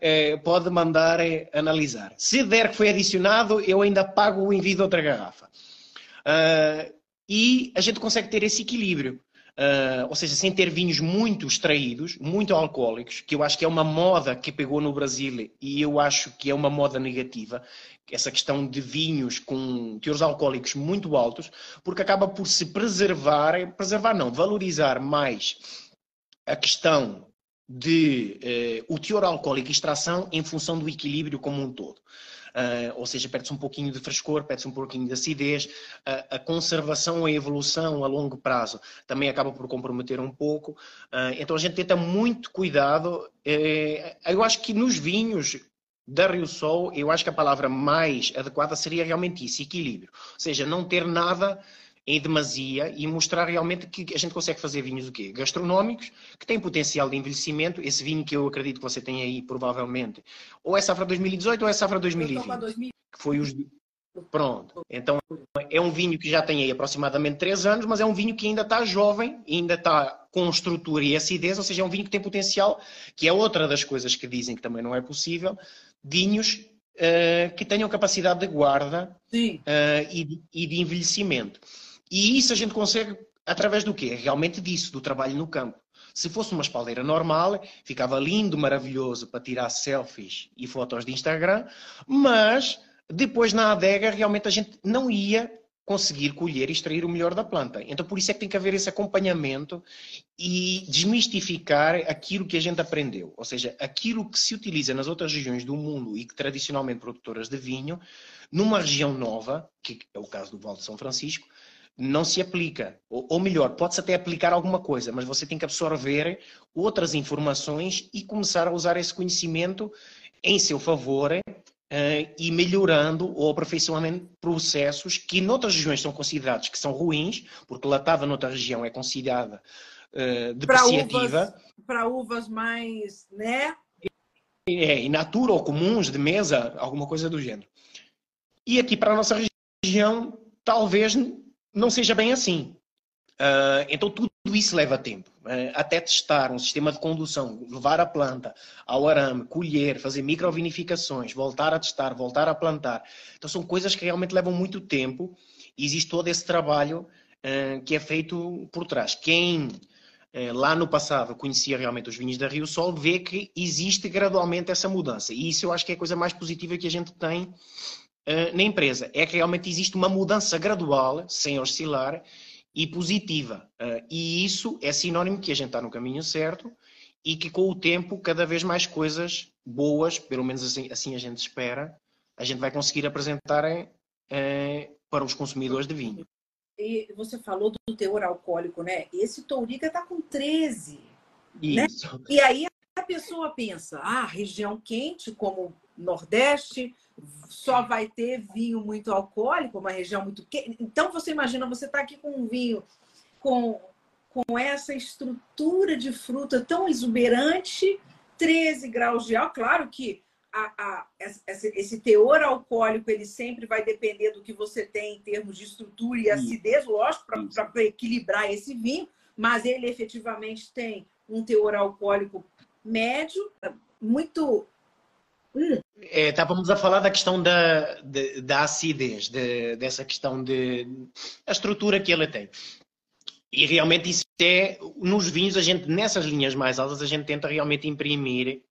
S3: eh, pode mandar eh, analisar. Se der que foi adicionado, eu ainda pago o envio de outra garrafa. Uh, e a gente consegue ter esse equilíbrio. Uh, ou seja, sem ter vinhos muito extraídos, muito alcoólicos, que eu acho que é uma moda que pegou no Brasil e eu acho que é uma moda negativa, essa questão de vinhos com teores alcoólicos muito altos, porque acaba por se preservar, preservar não, valorizar mais a questão de uh, o teor alcoólico e extração em função do equilíbrio como um todo. Uh, ou seja, perde-se um pouquinho de frescor, perde-se um pouquinho de acidez, uh, a conservação, a evolução a longo prazo também acaba por comprometer um pouco. Uh, então a gente tenta muito cuidado. Eh, eu acho que nos vinhos da Rio Sol, eu acho que a palavra mais adequada seria realmente isso, equilíbrio. Ou seja, não ter nada em demasia e mostrar realmente que a gente consegue fazer vinhos o quê? Gastronómicos, que têm potencial de envelhecimento. Esse vinho que eu acredito que você tem aí, provavelmente, ou é safra 2018 ou é safra 2020. Que foi os... Pronto. Então, é um vinho que já tem aí aproximadamente 3 anos, mas é um vinho que ainda está jovem, ainda está com estrutura e acidez, ou seja, é um vinho que tem potencial, que é outra das coisas que dizem que também não é possível, vinhos uh, que tenham capacidade de guarda uh, e, de, e de envelhecimento. E isso a gente consegue através do quê? Realmente disso, do trabalho no campo. Se fosse uma espaldeira normal, ficava lindo, maravilhoso para tirar selfies e fotos de Instagram, mas depois na adega realmente a gente não ia conseguir colher e extrair o melhor da planta. Então por isso é que tem que haver esse acompanhamento e desmistificar aquilo que a gente aprendeu. Ou seja, aquilo que se utiliza nas outras regiões do mundo e que tradicionalmente produtoras de vinho, numa região nova, que é o caso do Val de São Francisco, não se aplica. Ou, ou melhor, pode-se até aplicar alguma coisa, mas você tem que absorver outras informações e começar a usar esse conhecimento em seu favor uh, e melhorando ou aperfeiçoando processos que noutras regiões são considerados que são ruins, porque latada noutra região é considerada uh, depreciativa.
S2: Para uvas, uvas mais, né?
S3: É, in natura ou comuns de mesa, alguma coisa do gênero. E aqui para a nossa região, talvez não seja bem assim. Uh, então tudo isso leva tempo. Uh, até testar um sistema de condução, levar a planta ao arame, colher, fazer microvinificações, voltar a testar, voltar a plantar. Então são coisas que realmente levam muito tempo e existe todo esse trabalho uh, que é feito por trás. Quem lá no passado conhecia realmente os vinhos da Rio Sol vê que existe gradualmente essa mudança. E isso eu acho que é a coisa mais positiva que a gente tem na empresa. É que realmente existe uma mudança gradual, sem oscilar, e positiva. Uh, e isso é sinónimo que a gente está no caminho certo e que com o tempo cada vez mais coisas boas, pelo menos assim, assim a gente espera, a gente vai conseguir apresentar uh, para os consumidores de vinho.
S2: E você falou do teor alcoólico, né? Esse Touriga está com 13. Né? Isso. Né? E aí a pessoa pensa, ah, região quente como Nordeste, só vai ter vinho muito alcoólico, uma região muito quente. Então você imagina, você está aqui com um vinho com, com essa estrutura de fruta tão exuberante, 13 graus de álcool. Claro que a, a, esse teor alcoólico ele sempre vai depender do que você tem em termos de estrutura e acidez, lógico, para equilibrar esse vinho, mas ele efetivamente tem um teor alcoólico médio, muito.
S3: É, estávamos a falar da questão da, de, da acidez, de, dessa questão de a estrutura que ele tem. E realmente isso é, nos vinhos, a gente, nessas linhas mais altas, a gente tenta realmente imprimir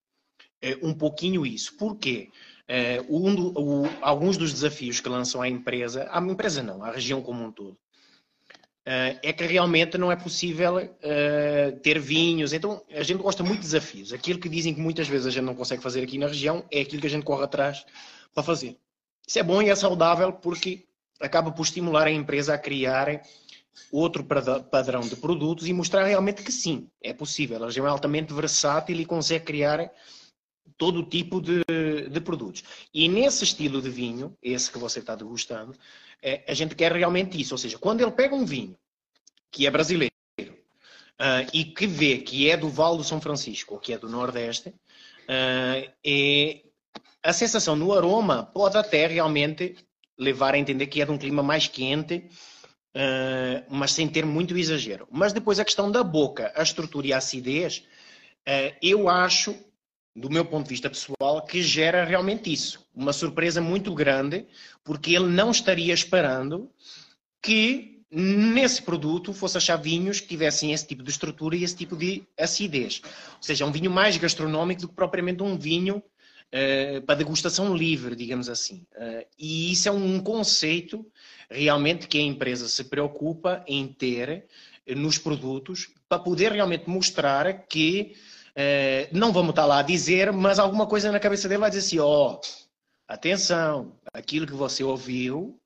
S3: eh, um pouquinho isso. Porquê? Eh, um do, o, alguns dos desafios que lançam à empresa, à empresa não, à região como um todo, é que realmente não é possível uh, ter vinhos. Então, a gente gosta muito de desafios. Aquilo que dizem que muitas vezes a gente não consegue fazer aqui na região é aquilo que a gente corre atrás para fazer. Isso é bom e é saudável porque acaba por estimular a empresa a criar outro padrão de produtos e mostrar realmente que sim, é possível. A região é altamente versátil e consegue criar todo tipo de, de produtos. E nesse estilo de vinho, esse que você está degustando, é, a gente quer realmente isso. Ou seja, quando ele pega um vinho que é brasileiro uh, e que vê que é do Vale do São Francisco ou que é do Nordeste, uh, a sensação no aroma pode até realmente levar a entender que é de um clima mais quente, uh, mas sem ter muito exagero. Mas depois a questão da boca, a estrutura e a acidez, eu acho, do meu ponto de vista pessoal, que gera realmente isso. Uma surpresa muito grande, porque ele não estaria esperando que nesse produto fosse achar vinhos que tivessem esse tipo de estrutura e esse tipo de acidez. Ou seja, um vinho mais gastronómico do que propriamente um vinho uh, para degustação livre, digamos assim. Uh, e isso é um conceito realmente que a empresa se preocupa em ter nos produtos para poder realmente mostrar que uh, não vamos estar lá a dizer, mas alguma coisa na cabeça dele vai dizer assim, ó, oh, atenção, aquilo que você ouviu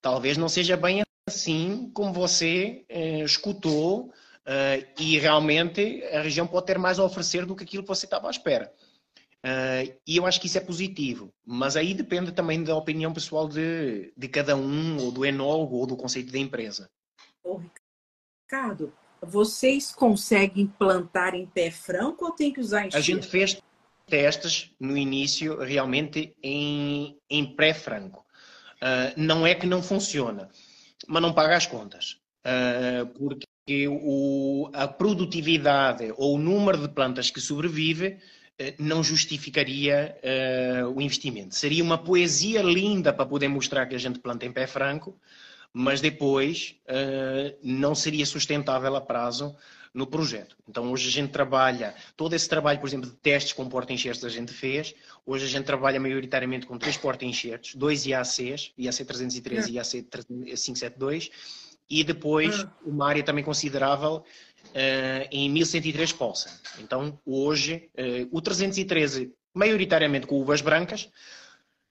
S3: talvez não seja bem assim como você eh, escutou eh, e realmente a região pode ter mais a oferecer do que aquilo que você estava à espera. Uh, e eu acho que isso é positivo, mas aí depende também da opinião pessoal de, de cada um, ou do enólogo, ou do conceito da empresa.
S2: Ricardo, vocês conseguem plantar em pé franco ou tem que usar enxerga?
S3: A gente fez testes no início realmente em, em pré-franco. Uh, não é que não funciona mas não paga as contas. Uh, porque o, a produtividade ou o número de plantas que sobrevive uh, não justificaria o investimento. Seria uma poesia linda para poder mostrar que a gente planta em pé franco, mas depois não seria sustentável a prazo no projeto. Então hoje a gente trabalha, todo esse trabalho, por exemplo, de testes com porta-enxertos a gente fez, hoje a gente trabalha maioritariamente com três porta-enxertos, dois IACs, IAC 303 e IAC 572, e depois ah. uma área também considerável uh, em 1103 Polsa. Então hoje uh, o 313, maioritariamente com uvas brancas,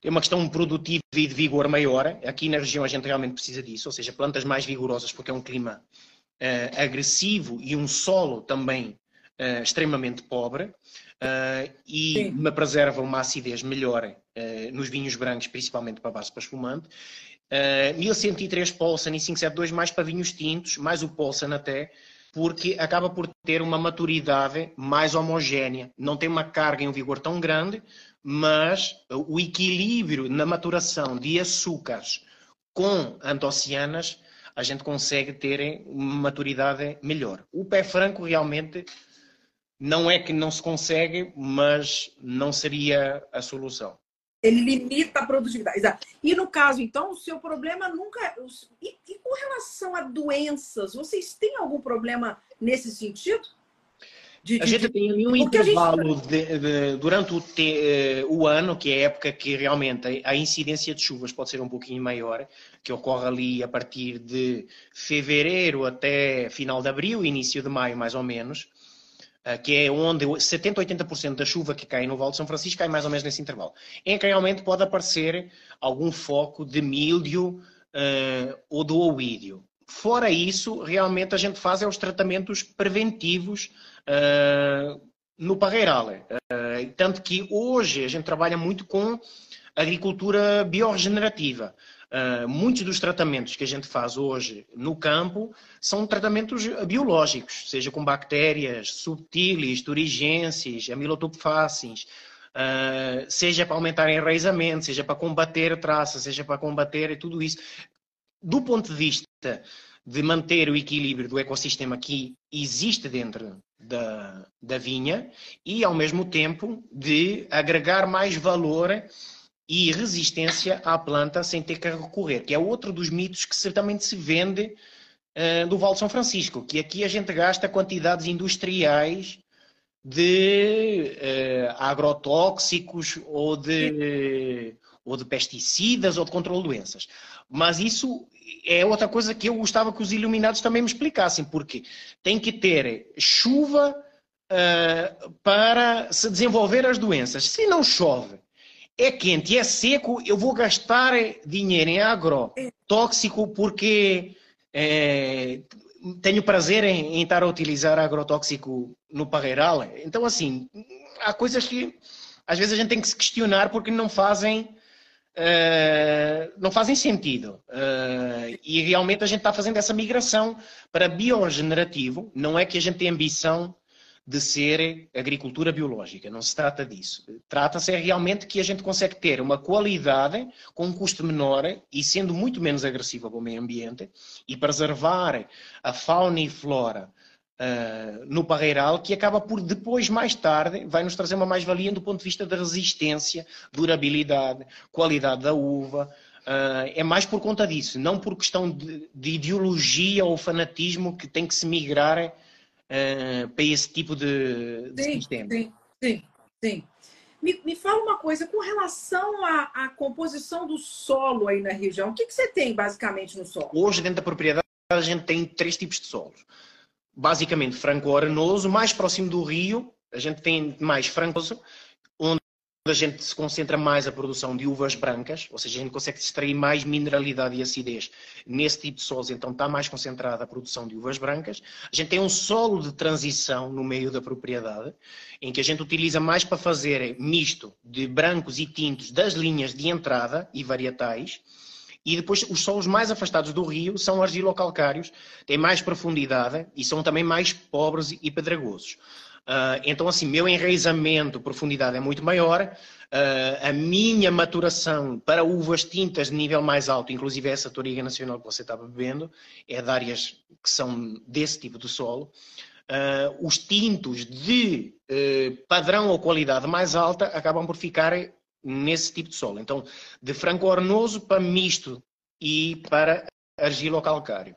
S3: é uma questão produtiva e de vigor maior. Aqui na região a gente realmente precisa disso, ou seja, plantas mais vigorosas, porque é um clima uh, agressivo e um solo também uh, extremamente pobre uh, e Sim. me preserva uma acidez melhor nos vinhos brancos, principalmente para base para espumante. Uh, 1103 Polsan e 572 mais para vinhos tintos, mais o Polsan até, porque acaba por ter uma maturidade mais homogénea. Não tem uma carga e um vigor tão grande, mas o equilíbrio na maturação de açúcares com antocianas a gente consegue ter uma maturidade melhor. O pé franco realmente não é que não se consegue, mas não seria a solução.
S2: Ele limita a produtividade. Exato. E no caso, então, o seu problema nunca. É e, e com relação a doenças, vocês têm algum problema nesse sentido?
S3: De, de, a gente tem um intervalo gente... de, de, durante o, te, eh, o, ano, que é a época que realmente a, incidência de chuvas pode ser um pouquinho maior, que ocorre ali a partir de fevereiro até final de abril, início de maio, mais ou menos, eh, que é onde 70, 80% da chuva que cai no Vale de São Francisco cai mais ou menos nesse intervalo, em que realmente pode aparecer algum foco de milho uh, ou do oídio. Fora isso, realmente a gente faz é os tratamentos preventivos no parreiral. Uh, tanto que hoje a gente trabalha muito com agricultura biorregenerativa. Uh, muitos dos tratamentos que a gente faz hoje no campo são tratamentos biológicos, seja com bactérias, subtilis, turigenses, amilotopfacins, uh, seja para aumentar enraizamento, seja para combater traças, seja para combater tudo isso do ponto de vista de manter o equilíbrio do ecossistema que existe dentro da, da vinha e, ao mesmo tempo, de agregar mais valor e resistência à planta sem ter que recorrer, que é outro dos mitos que certamente se vende uh, do Val de São Francisco, que aqui a gente gasta quantidades industriais de uh, agrotóxicos ou de, ou de pesticidas ou de controle de doenças. Mas isso é outra coisa que eu gostava que os iluminados também me explicassem, porque tem que ter chuva uh, para se desenvolver as doenças. Se não chove, é quente e é seco, eu vou gastar dinheiro em agrotóxico porque é, tenho prazer em, em, estar a utilizar agrotóxico no parreiral. Então, assim, há coisas que às vezes a gente tem que se questionar porque não fazem Uh, não fazem sentido. Uh, e realmente a gente está fazendo essa migração para biogenerativo. Não é que a gente tem ambição de ser agricultura biológica, não se trata disso. Trata-se é realmente que a gente consegue ter uma qualidade com um custo menor e sendo muito menos agressiva para o meio ambiente e preservar a fauna e flora uh, no parreiral, que acaba por depois, mais tarde, vai nos trazer uma mais-valia do ponto de vista da resistência, durabilidade, qualidade da uva. Uh, é mais por conta disso, não por questão de, de ideologia ou fanatismo que tem que se migrar uh, para esse tipo de, de
S2: sim,
S3: sistema.
S2: Sim, sim, sim. Me, me fala uma coisa, com relação à, à, composição do solo aí na região, o que, que você tem basicamente no solo?
S3: Hoje, dentro da propriedade, a gente tem três tipos de solos. Basicamente, franco-arenoso, mais próximo do rio, a gente tem mais francoso, a gente se concentra mais a produção de uvas brancas, ou seja, a gente consegue extrair mais mineralidade e acidez nesse tipo de solos, então está mais concentrada a produção de uvas brancas. A gente tem um solo de transição no meio da propriedade, em que a gente utiliza mais para fazer misto de brancos e tintos das linhas de entrada e varietais. E depois os solos mais afastados do rio são argilocalcários, têm mais profundidade e são também mais pobres e pedregosos. Uh, então, assim, meu enraizamento, profundidade é muito maior, uh, a minha maturação para uvas tintas de nível mais alto, inclusive essa Toriga Nacional que você estava bebendo, é de áreas que são desse tipo de solo. Uh, os tintos de padrão ou qualidade mais alta acabam por ficar nesse tipo de solo. Então, de franco-ornoso para misto e para argilo-calcário.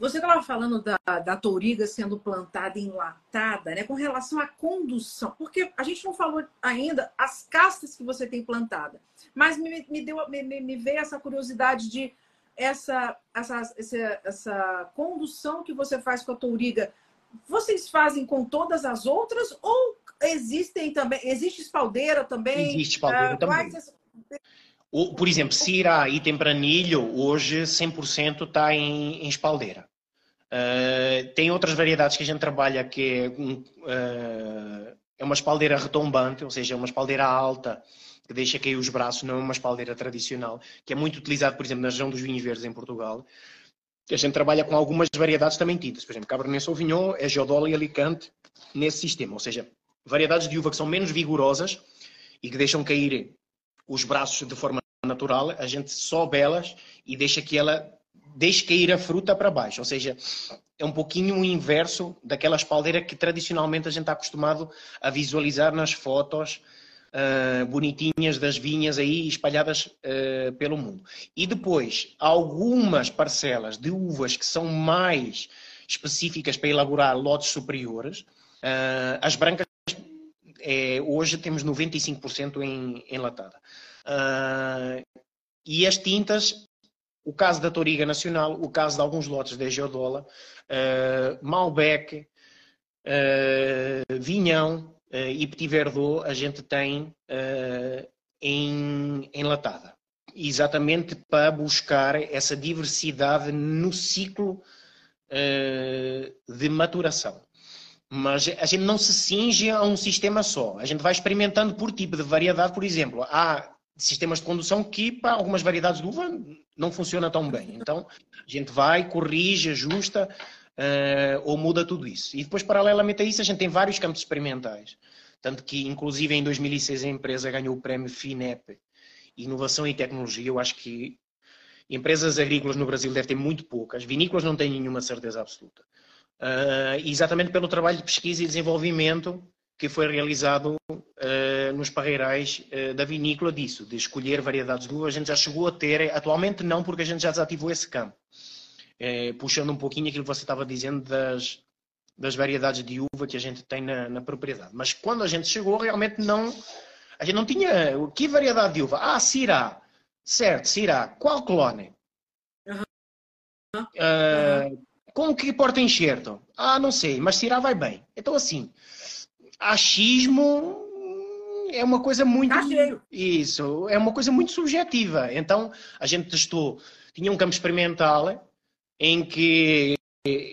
S2: Você estava falando da, da touriga sendo plantada enlatada, né? Com relação à condução, porque a gente não falou ainda as castas que você tem plantada, mas me, me deu, me, me veio essa curiosidade de essa, essa, essa, essa condução que você faz com a touriga. Vocês fazem com todas as outras ou existem também? Existe espaldeira também?
S3: Existe espaldeira uh, também. Por exemplo, Sirá e Tempranilho, hoje 100% está em, em espaldeira. Uh, tem outras variedades que a gente trabalha que é, uh, é uma espaldeira retombante, ou seja, é uma espaldeira alta que deixa cair os braços, não é uma espaldeira tradicional, que é muito utilizado, por exemplo, na região dos vinhos verdes em Portugal. A gente trabalha com algumas variedades também tintas, por exemplo, Cabernet Sauvignon, é Geodola e Alicante nesse sistema, ou seja, variedades de uva que são menos vigorosas e que deixam cair os braços de forma natural, a gente sobe elas e deixa que ela deixe cair a fruta para baixo, ou seja, é um pouquinho o inverso daquela espaldeira que tradicionalmente a gente está acostumado a visualizar nas fotos uh, bonitinhas das vinhas aí espalhadas uh, pelo mundo. E depois, algumas parcelas de uvas que são mais específicas para elaborar lotes superiores, uh, as brancas é, hoje temos 95% em enlatada. Uh, e as tintas o caso da Toriga Nacional, o caso de alguns lotes da Geodola, uh, Malbec, uh, Vinhão uh, e Petit Verdot a gente tem em enlatada. Exatamente para buscar essa diversidade no ciclo de maturação. Mas a gente não se cinge a um sistema só. A gente vai experimentando por tipo de variedade, por exemplo. Há sistemas de condução que para algumas variedades de uva não funciona tão bem. Então a gente vai, corrige, ajusta uh, ou muda tudo isso. E depois, paralelamente a isso, a gente tem vários campos experimentais. Tanto que, inclusive, em 2006 a empresa ganhou o prémio FINEP, Inovação e Tecnologia. Eu acho que empresas agrícolas no Brasil devem ter muito poucas. Vinícolas não têm nenhuma certeza absoluta. Uh, exatamente pelo trabalho de pesquisa e desenvolvimento que foi realizado uh, nos parreirais uh, da vinícola disso, de escolher variedades de uva. A gente já chegou a ter, atualmente não, porque a gente já desativou esse campo. Uh, puxando um pouquinho aquilo que você estava dizendo das, das variedades de uva que a gente tem na, na, propriedade. Mas quando a gente chegou, realmente não. A gente não tinha. Que variedade de uva? Ah, Sirá. Certo, Sirá. Qual clone? Uhum. Uhum. Com que porta-enxerto? Ah, não sei, mas Sirá vai bem. Então, assim, achismo é uma coisa muito. Tá isso, é uma coisa muito subjetiva. Então, a gente testou, tinha um campo experimental em que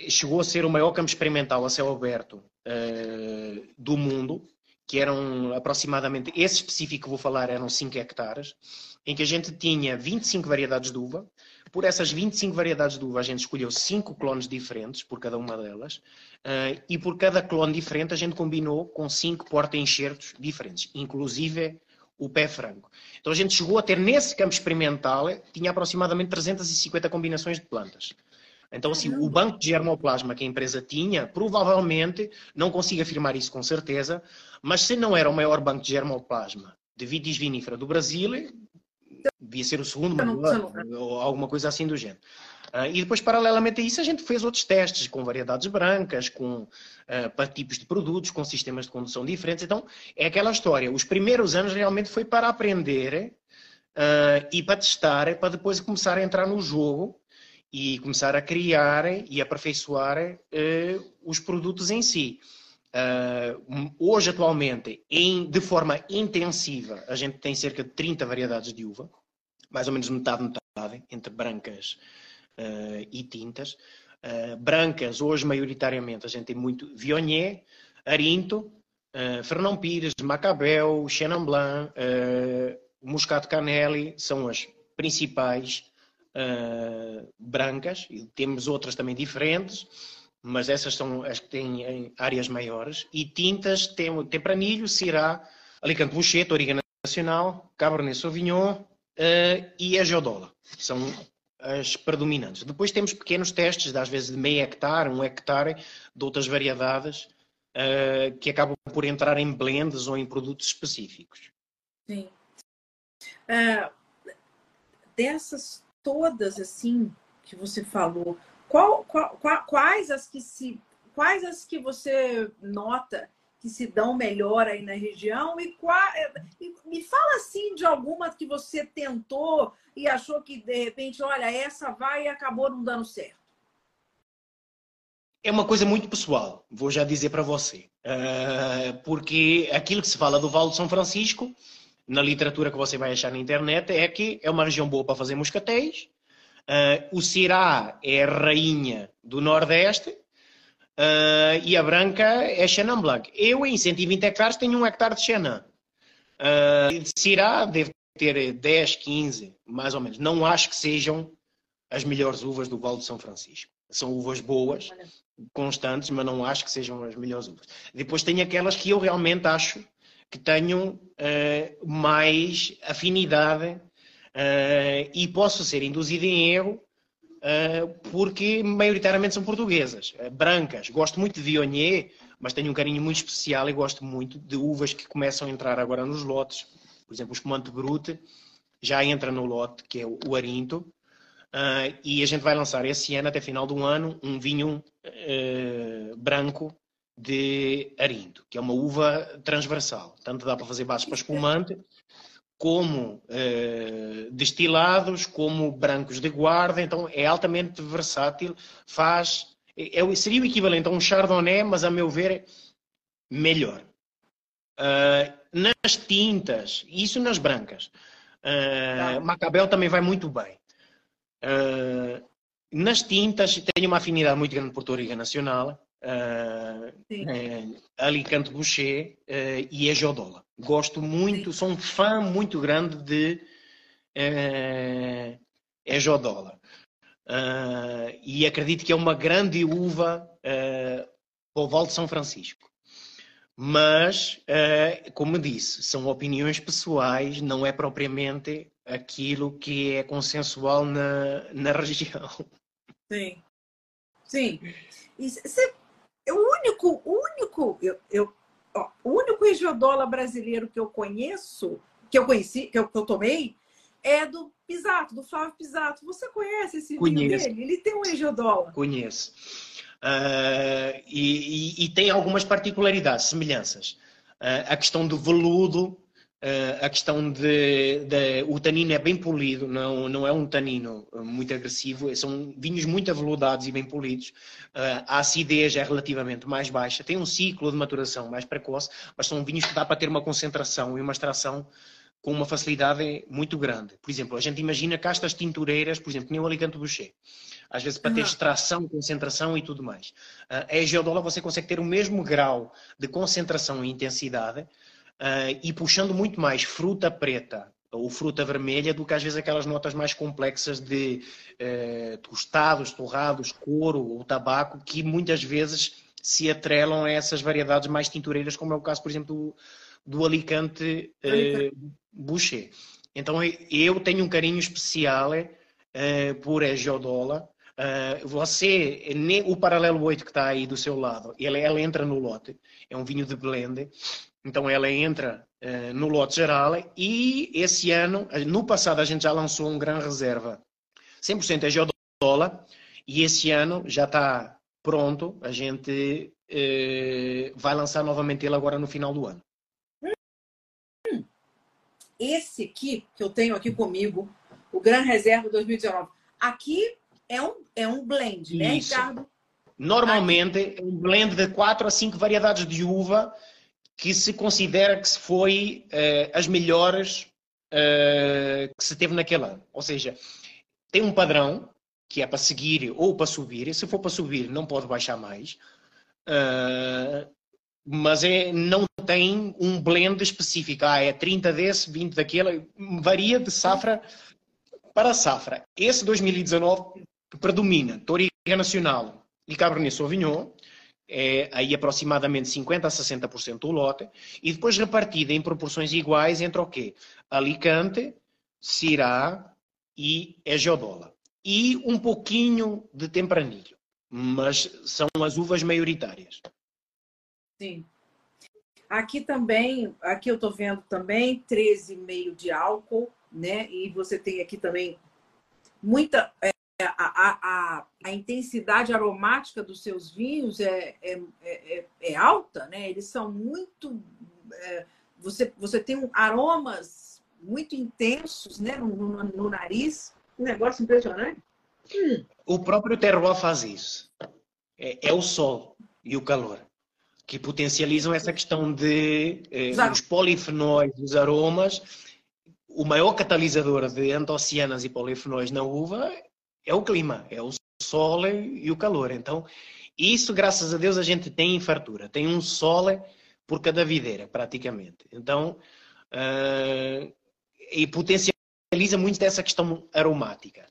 S3: chegou a ser o maior campo experimental a céu aberto uh, do mundo, que eram aproximadamente, esse específico que vou falar eram 5 hectares, em que a gente tinha 25 variedades de uva, Por essas 25 variedades de uva, a gente escolheu cinco clones diferentes por cada uma delas. Uh, e por cada clone diferente, a gente combinou com cinco porta-enxertos diferentes, inclusive o pé franco. Então a gente chegou a ter nesse campo experimental, tinha aproximadamente 350 combinações de plantas. Então, assim, o banco de germoplasma que a empresa tinha, provavelmente, não consigo afirmar isso com certeza, mas se não era o maior banco de germoplasma de vitis vinífera do Brasil, devia ser o segundo maior, ou alguma coisa assim do género. Uh, e depois, paralelamente a isso, a gente fez outros testes com variedades brancas, com uh, para tipos de produtos, com sistemas de condução diferentes. Então, é aquela história. Os primeiros anos realmente foi para aprender uh, e para testar, para depois começar a entrar no jogo e começar a criar e aperfeiçoar os produtos em si. Hoje, atualmente, em, de forma intensiva, a gente tem cerca de 30 variedades de uva, mais ou menos metade, metade, entre brancas uh, e tintas. Uh, brancas, hoje, maioritariamente, a gente tem muito Viognier, Arinto, Fernão Pires, Macabel, Chenin Blanc, Muscato Canelli, são as principais brancas, e temos outras também diferentes mas essas são as que têm áreas maiores. E tintas, tem Tempranilho, Syrah, Alicante Bouchet, Origa Nacional, Cabernet Sauvignon uh, e a Geodola. São as predominantes. Depois temos pequenos testes, às vezes de meio hectare, um hectare, de outras variedades, uh, que acabam por entrar em blends ou em produtos específicos.
S2: Sim. Uh, dessas todas, assim, que você falou, qual, qual, quais as que se quais as que você nota que se dão melhor aí na região? E, qual, e me fala assim de alguma que você tentou e achou que de repente, olha, essa vai e acabou não dando certo.
S3: É uma coisa muito pessoal, vou já dizer para você, uh, porque aquilo que se fala do Vale de São Francisco, na literatura que você vai achar na internet, é que é uma região boa para fazer moscatéis, Uh, o Cirá é a rainha do Nordeste uh, e a branca é Chenin Blanc. Eu, em 120 hectares, tenho um hectare de Chenin. Uh, de Cirá deve ter 10, 15, mais ou menos. Não acho que sejam as melhores uvas do Vale de São Francisco. São uvas boas, constantes, mas não acho que sejam as melhores uvas. Depois tem aquelas que eu realmente acho que tenham uh, mais afinidade Uh, e posso ser induzido em erro porque maioritariamente são portuguesas, uh, brancas. Gosto muito de Viognier, mas tenho um carinho muito especial e gosto muito de uvas que começam a entrar agora nos lotes. Por exemplo, o espumante Brute já entra no lote, que é o Arinto, e a gente vai lançar esse ano, até final do ano, um vinho branco de Arinto, que é uma uva transversal. Tanto dá para fazer bases para espumante, como eh, destilados, como brancos de guarda, então é altamente versátil, faz, é, é seria o equivalente a um chardonnay, mas a meu ver melhor. Uh, nas tintas, isso nas brancas. Uh, Macabel também vai muito bem. Uh, nas tintas, tenho uma afinidade muito grande por Toriga Nacional uh, uh, Alicante Boucher uh, e a Jodola. Gosto muito, Sim. sou um fã muito grande de uh, Ejodola. Uh, e acredito que é uma grande uva uh, para o Val de São Francisco. Mas, como disse, são opiniões pessoais, não é propriamente aquilo que é consensual na, na região.
S2: Sim. Sim. E você o único, único, eu, eu, ó, o único regiodola brasileiro que eu conheço, que eu conheci, que eu, que eu tomei, é do Pisato, do Flávio Pisato. Você conhece esse Conheço. vinho dele? Ele tem um regiodola.
S3: Conheço. Uh, e, e, e, tem algumas particularidades, semelhanças. Uh, a questão do veludo Uh, a questão de, de, o tanino é bem polido, não, não é um tanino muito agressivo, são vinhos muito aveludados e bem polidos. Uh, a acidez é relativamente mais baixa, tem um ciclo de maturação mais precoce, mas são vinhos que dá para ter uma concentração e uma extração com uma facilidade muito grande. Por exemplo, a gente imagina castas tintureiras, por exemplo, nem o Alicante Boucher. Às vezes para ter extração, concentração e tudo mais. Uh, a Geodola você consegue ter o mesmo grau de concentração e intensidade uh, e puxando muito mais fruta preta ou fruta vermelha do que às vezes aquelas notas mais complexas de eh, tostados, torrados, couro ou tabaco, que muitas vezes se atrelam a essas variedades mais tintureiras, como é o caso, por exemplo, do, do Alicante eh, Boucher. Então eu tenho um carinho especial eh, por a Geodola. Uh, você, o paralelo 8 que está aí do seu lado, ela, ela entra no lote, é um vinho de blend, então ela entra uh, no lote geral e esse ano, no passado a gente já lançou um gran reserva, 100% é Geodola e esse ano já está pronto, a gente uh, vai lançar novamente ele agora no final do ano.
S2: Esse aqui, que eu tenho aqui comigo, o Gran Reserva 2019, aqui é um, é um blend, né,
S3: Isso.
S2: Ricardo?
S3: Normalmente é um blend de 4 a 5 variedades de uva que se considera que foi uh, as melhores uh, que se teve naquele ano. Ou seja, tem um padrão que é para seguir ou para subir. Se for para subir, não pode baixar mais. Uh, mas é, não tem um blend específico. Ah, é 30 desse, 20 daquele. Varia de safra para safra. Esse 2019 predomina Toriga Nacional e Cabernet Sauvignon, é aí aproximadamente 50% a 60% do lote, e depois repartida em proporções iguais entre o quê? Alicante, Syrah e Egeodola. E um pouquinho de Tempranilho, mas são as uvas maioritárias.
S2: Sim. Aqui também, aqui eu estou vendo também 13,5 de álcool, né? E você tem aqui também muita. É, a, a, a, intensidade aromática dos seus vinhos é, é, é, é alta, né? Eles são muito. É, você, você tem aromas muito intensos né? no, no, no nariz. Um negócio impressionante.
S3: Hum. O próprio terroir faz isso. É, é, o sol e o calor que potencializam essa questão de eh, os polifenóis, os aromas. O maior catalisador de antocianas e polifenóis na uva é o clima, é o sol e o calor. Então, isso, graças a Deus, a gente tem em fartura. Tem um sol por cada videira, praticamente. Então, uh, e potencializa muito dessa questão aromática.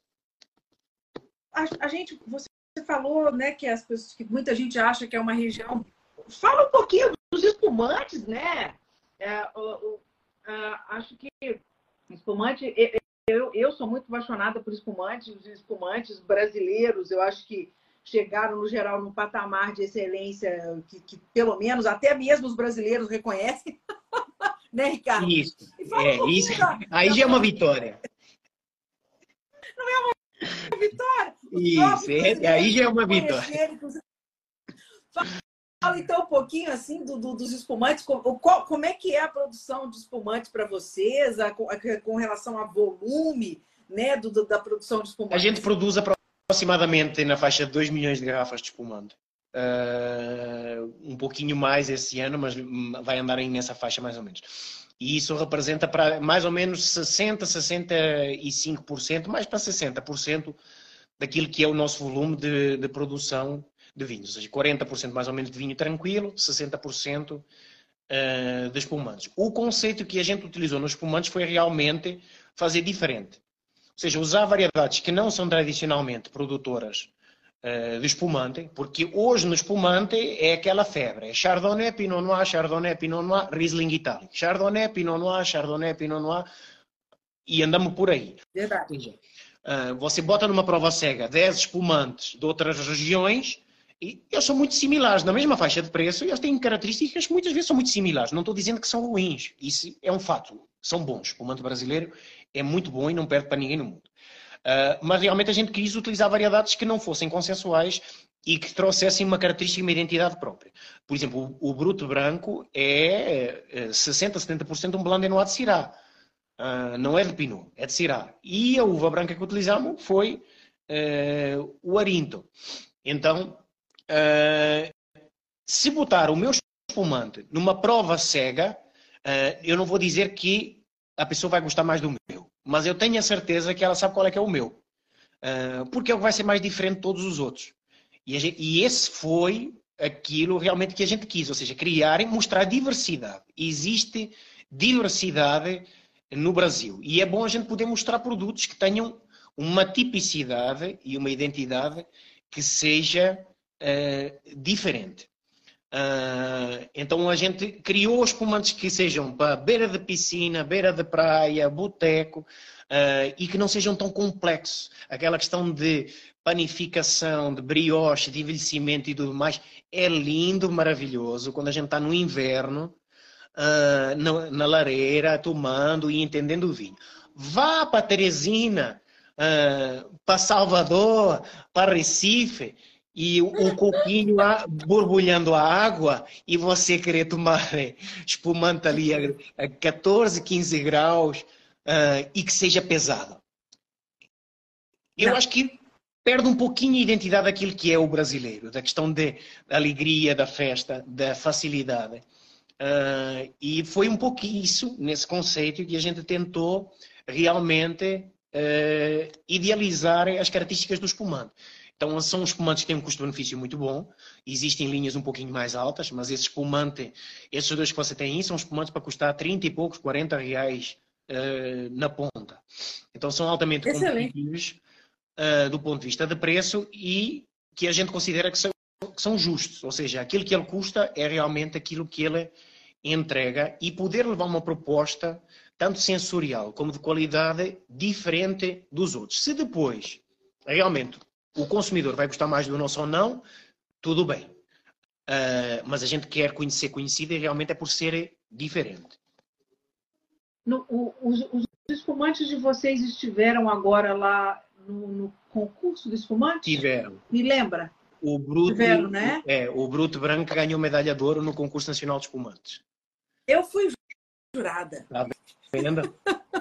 S2: A, a, gente, você falou, né, que as pessoas, que muita gente acha que é uma região. Fala um pouquinho dos espumantes, né? É, o, o, uh, acho que espumante eu, eu sou muito apaixonada por espumantes, os espumantes brasileiros, eu acho que chegaram, no geral, num patamar de excelência que, que pelo menos até mesmo os brasileiros reconhecem. né, Ricardo?
S3: Isso. É, um isso. Da, Aí já é uma vitória.
S2: Não é uma vitória?
S3: Isso, é, aí já é uma vitória.
S2: Fala então um pouquinho assim do, do, dos espumantes, como, como é que é a produção de espumantes para vocês, a, a, com relação a volume né, do, da produção de espumantes?
S3: A gente produz aproximadamente na faixa de 2 milhões de garrafas de espumante. Uh, um pouquinho mais esse ano, mas vai andar aí nessa faixa mais ou menos. E isso representa para mais ou menos 60, 65%, mais para 60% daquilo que é o nosso volume de, de produção de vinhos, ou seja, 40% mais ou menos de vinho tranquilo, 60% eh, de espumantes. O conceito que a gente utilizou nos espumantes foi realmente fazer diferente. Ou seja, usar variedades que não são tradicionalmente produtoras uh, de espumante, porque hoje no espumante é aquela febre. É Chardonnay, Pinot Noir, Chardonnay, Pinot Noir, Riesling Itálico. Chardonnay, Pinot Noir, Chardonnay, Pinot Noir. E andamos por aí.
S2: Verdade.
S3: Seja, uh, você bota numa prova cega 10 espumantes de outras regiões e eles são muito similares, na mesma faixa de preço, e eles têm características que muitas vezes são muito similares. Não estou dizendo que são ruins, isso é um fato. São bons. O manto brasileiro é muito bom e não perde para ninguém no mundo. Uh, mas realmente a gente quis utilizar variedades que não fossem consensuais e que trouxessem uma característica e uma identidade própria. Por exemplo, o, o bruto branco é 60, 70% um blend noir de Syrah. Uh, não é de Pinot, é de Syrah. E a uva branca que utilizamos foi uh, o Arinto. Então, Uh, se botar o meu espumante numa prova cega, uh, eu não vou dizer que a pessoa vai gostar mais do meu, mas eu tenho a certeza que ela sabe qual é que é o meu, uh, porque é o que vai ser mais diferente de todos os outros. E, gente, e, esse foi aquilo realmente que a gente quis, ou seja, criar e mostrar diversidade. Existe diversidade no Brasil. E é bom a gente poder mostrar produtos que tenham uma tipicidade e uma identidade que seja uh, diferente. Uh, então a gente criou espumantes que sejam para beira de piscina, beira de praia, boteco uh, e que não sejam tão complexos. Aquela questão de panificação, de brioche, de envelhecimento e tudo mais é lindo, maravilhoso. Quando a gente está no inverno, uh, na, na, lareira, tomando e entendendo o vinho. Vá para Teresina, para Salvador, para Recife e o coquinho borbulhando a água e você querer tomar né, espumante ali a 14, 15 graus uh, e que seja pesado. Eu Não. acho que perde um pouquinho a identidade daquilo que é o brasileiro, da questão de, da alegria, da festa, da facilidade. Uh, e foi um pouco isso, nesse conceito, que a gente tentou realmente uh, idealizar as características do espumante. Então, são espumantes que têm um custo-benefício muito bom. Existem linhas um pouquinho mais altas, mas esse espumante, esses dois que você tem aí, são espumantes para custar 30 e poucos, 40 reais uh, na ponta. Então, são altamente Excelente. competitivos uh, do ponto de vista de preço e que a gente considera que são, que são justos. Ou seja, aquilo que ele custa é realmente aquilo que ele entrega e poder levar uma proposta tanto sensorial como de qualidade diferente dos outros. Se depois realmente o consumidor vai gostar mais do nosso ou não, tudo bem. Uh, mas a gente quer conhecer conhecido e realmente é por ser diferente.
S2: No, o, os, os, espumantes de vocês estiveram agora lá no, no, concurso de espumantes?
S3: Tiveram.
S2: Me lembra?
S3: O Bruto,
S2: Tiveram, né?
S3: É, o Bruto Branco ganhou medalha de ouro no concurso nacional de espumantes.
S2: Eu fui jurada.
S3: Tá?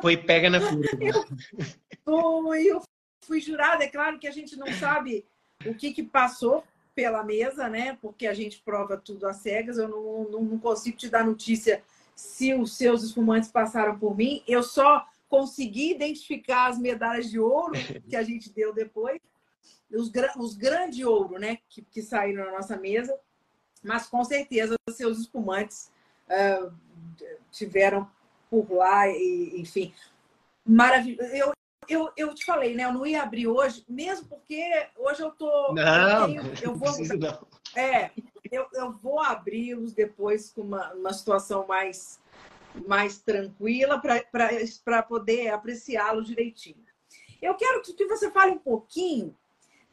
S3: Foi pega na curva.
S2: Eu, eu fui jurada. É claro que a gente não sabe o que, que passou pela mesa, né? Porque a gente prova tudo às cegas. Eu não, não, não consigo te dar notícia se os seus espumantes passaram por mim. Eu só consegui identificar as medalhas de ouro que a gente deu depois, os, os grandes ouro, né? Que, que saíram na nossa mesa. Mas com certeza os seus espumantes uh, tiveram por lá, e, enfim. Maravilhoso. Eu, eu, eu te falei, né? Eu não ia abrir hoje, mesmo porque hoje eu tô.
S3: Não,
S2: eu, tenho, eu vou. Não. É, eu, eu vou abri-los depois com uma, uma situação mais, mais tranquila para poder apreciá-los direitinho. Eu quero que você fale um pouquinho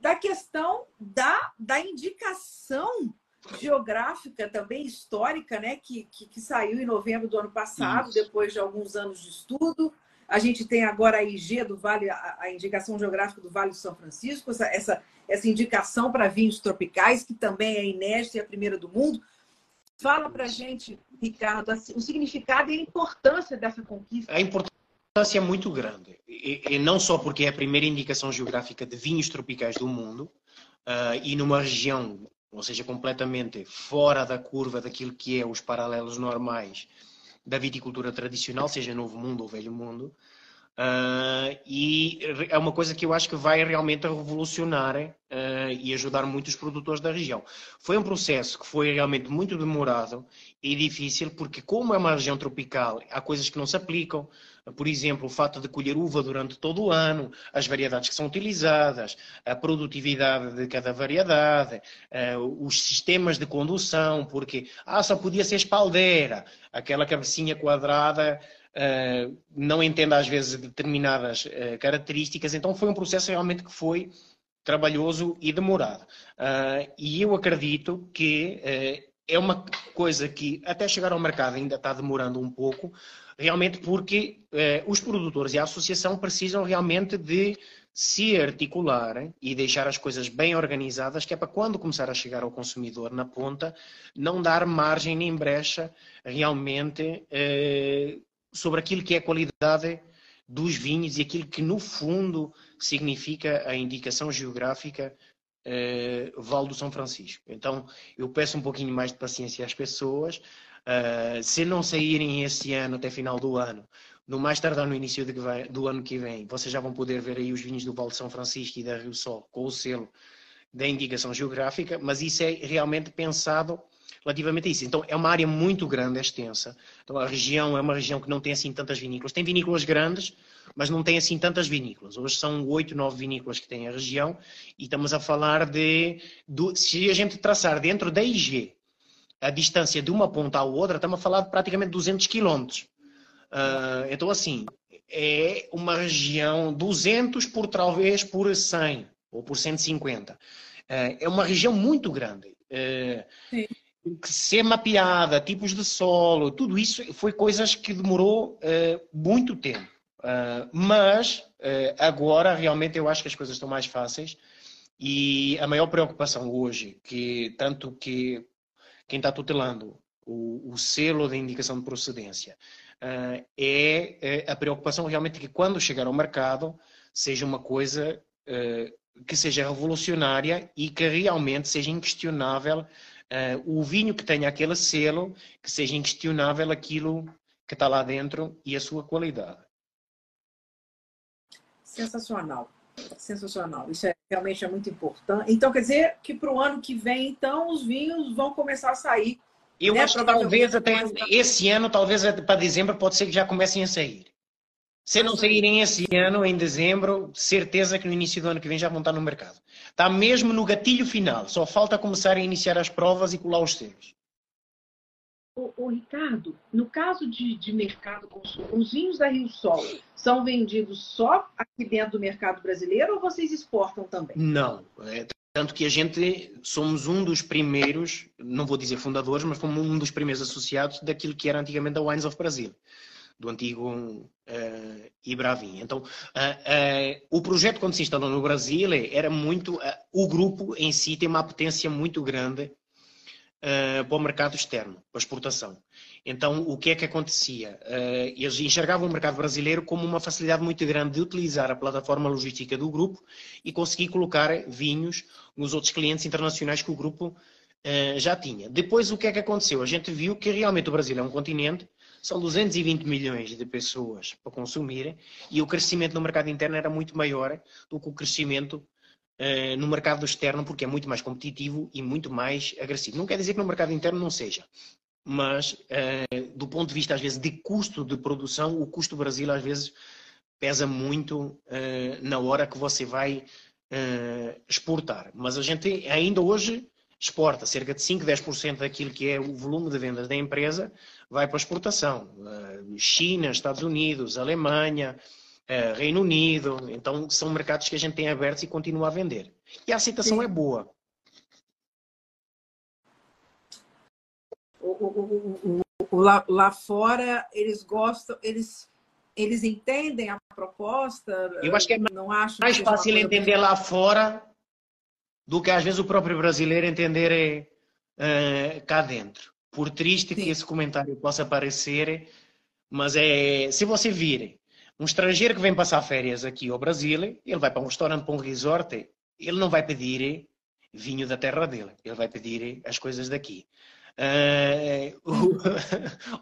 S2: da questão da, da indicação geográfica também histórica, né, que, que, que, saiu em novembro do ano passado, Isso. depois de alguns anos de estudo. A gente tem agora a IG do Vale, a, indicação geográfica do Vale do São Francisco, essa, essa, essa indicação para vinhos tropicais, que também é inédita e a primeira do mundo. Fala para a gente, Ricardo, assim, o significado e a importância dessa conquista.
S3: A importância é muito grande, e, e não só porque é a primeira indicação geográfica de vinhos tropicais do mundo, uh, e numa região, ou seja, completamente fora da curva daquilo que é os paralelos normais da viticultura tradicional, seja Novo Mundo ou Velho Mundo. Uh, e é uma coisa que eu acho que vai realmente revolucionar uh, e ajudar muitos produtores da região. Foi um processo que foi realmente muito demorado e difícil, porque como é uma região tropical, há coisas que não se aplicam. Por exemplo, o fato de colher uva durante todo o ano, as variedades que são utilizadas, a produtividade de cada variedade, uh, os sistemas de condução, porque ah, só podia ser espaldeira, aquela cabecinha quadrada uh, não entende às vezes determinadas uh, características, então foi um processo realmente que foi trabalhoso e demorado. Uh, e eu acredito que é uma coisa que até chegar ao mercado ainda está demorando um pouco, realmente porque os produtores e a associação precisam realmente de se articularem e deixar as coisas bem organizadas, que é para quando começar a chegar ao consumidor na ponta, não dar margem nem brecha realmente eh, sobre aquilo que é a qualidade dos vinhos e aquilo que, no fundo, significa a indicação geográfica uh, Val do São Francisco. Então, eu peço um pouquinho mais de paciência às pessoas. Uh, se não saírem este ano, até final do ano, no mais tardar no início vem, do ano que vem, vocês já vão poder ver aí os vinhos do Val de São Francisco e da Rio Sol com o selo da indicação geográfica, mas isso é realmente pensado relativamente a isso. Então, é uma área muito grande, é extensa. Então, a região é uma região que não tem assim tantas vinícolas. Tem vinícolas grandes, mas não tem assim tantas vinícolas. Hoje são oito, nove vinícolas que tem a região e estamos a falar de, de, se a gente traçar dentro da IG a distância de uma ponta à outra, estamos a falar de praticamente 200 quilómetros. Uh, então, assim, é uma região 200 por talvez por 100 ou por 150. Uh, ah, é uma região muito grande. Uh, ser mapeada, tipos de solo, tudo isso foi coisas que demorou muito tempo. Mas agora realmente eu acho que as coisas estão mais fáceis e a maior preocupação hoje, que tanto que quem está tutelando o, o selo de indicação de procedência uh, é, a preocupação realmente que quando chegar ao mercado seja uma coisa uh, que seja revolucionária e que realmente seja inquestionável uh, o vinho que tenha aquele selo, que seja inquestionável aquilo que está lá dentro e a sua qualidade.
S2: Sensacional. Sensacional. Isso é, realmente é muito importante. Então, quer dizer que para o ano que vem, então, os vinhos vão começar a sair.
S3: Eu né? acho que talvez até esse ano, talvez para dezembro, pode ser que já comecem a sair. Se não saírem esse ano, em dezembro, certeza que no início do ano que vem já vão estar no mercado. Está mesmo no gatilho final. Só falta começar a iniciar as provas e colar os selos.
S2: O, Ricardo, no caso de, de mercado consumo, os vinhos da Rio Sol são vendidos só aqui dentro do mercado brasileiro ou vocês exportam também?
S3: Não. É, tanto que a gente somos um dos primeiros, não vou dizer fundadores, mas fomos um dos primeiros associados daquilo que era antigamente a Wines of Brasil do antigo uh, Ibravin. Então, uh, uh, o projeto, quando se instalou no Brasil, era muito. o grupo em si tem uma apetência muito grande uh, para o mercado externo, para a exportação. Então, o que é que acontecia? Uh, eles enxergavam o mercado brasileiro como uma facilidade muito grande de utilizar a plataforma logística do grupo e conseguir colocar vinhos nos outros clientes internacionais que o grupo uh, já tinha. Depois, o que é que aconteceu? A gente viu que realmente o Brasil é um continente, são 220 milhões de pessoas para consumir e o crescimento no mercado interno era muito maior do que o crescimento uh, no mercado externo, porque é muito mais competitivo e muito mais agressivo. Não quer dizer que no mercado interno não seja, mas uh, do ponto de vista, às vezes, de custo de produção, o custo Brasil, às vezes, pesa muito uh, na hora que você vai exportar. Mas a gente ainda hoje exporta cerca de 5, 10% daquilo que é o volume de vendas da empresa vai para exportação. China, Estados Unidos, Alemanha, é, Reino Unido. Então, são mercados que a gente tem abertos e continua a vender. E a aceitação Sim. é boa.
S2: O, o, o, lá, lá, fora, eles gostam, eles, eles entendem a proposta.
S3: Eu acho que é não mais fácil entender lá fora do que às vezes o próprio brasileiro entender é, cá dentro. Por triste Sim. que esse comentário possa parecer, mas é se você vir um estrangeiro que vem passar férias aqui ao Brasil, ele vai para um restaurante, para um resort, ele não vai pedir vinho da terra dele, ele vai pedir as coisas daqui. Uh,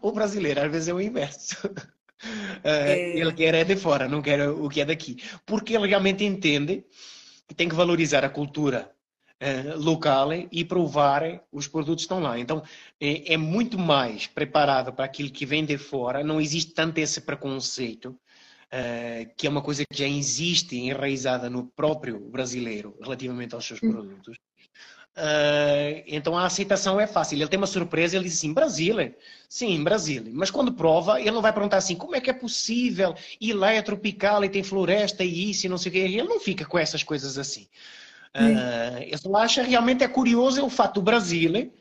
S3: o, o, brasileiro às vezes é o inverso. Uh, é... Ele quer é de fora, não quer o que é daqui. Porque ele realmente entende que tem que valorizar a cultura uh, local e provar os produtos que estão lá. Então, é, é, muito mais preparado para aquilo que vem de fora, não existe tanto esse preconceito uh, que é uma coisa que já existe enraizada no próprio brasileiro relativamente aos seus produtos. Uh, então a aceitação é fácil. Ele tem uma surpresa, ele diz assim: Brasil, sim, Brasil. Mas quando prova, ele não vai perguntar assim: como é que é possível? E lá é tropical e tem floresta e isso e não sei o quê. Ele não fica com essas coisas assim. Uh, só acha realmente é curioso o fato do Brasil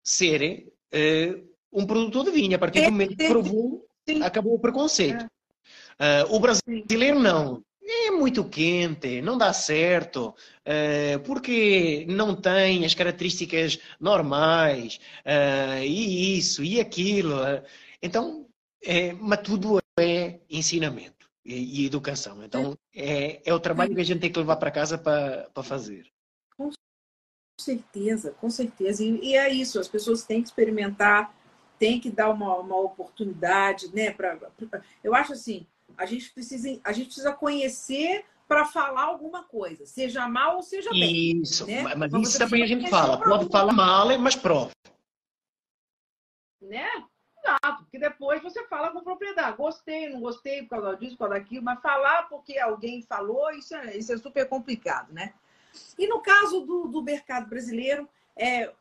S3: ser uh, um produtor de vinho. A partir do momento que provou, acabou o preconceito. Uh, o brasileiro não. É muito quente, não dá certo, uh, porque não tem as características normais, uh, e isso, e aquilo. Então, é, mas tudo é ensinamento e, e educação. Então, é, é, o trabalho que a gente tem que levar para casa para, fazer.
S2: Com certeza, com certeza. E, e é isso, as pessoas têm que experimentar, têm que dar uma, uma oportunidade, né? Pra, pra, eu acho assim, a gente precisa, a gente precisa conhecer para falar alguma coisa, seja mal ou seja bem.
S3: Isso, né? mas, isso também a gente fala. Pode falar mal, mas prova.
S2: né? Exato, porque depois você fala com propriedade. Gostei, não gostei por causa disso, por causa daquilo, mas falar porque alguém falou, isso é, isso é super complicado, né? E no caso do, do mercado brasileiro, é,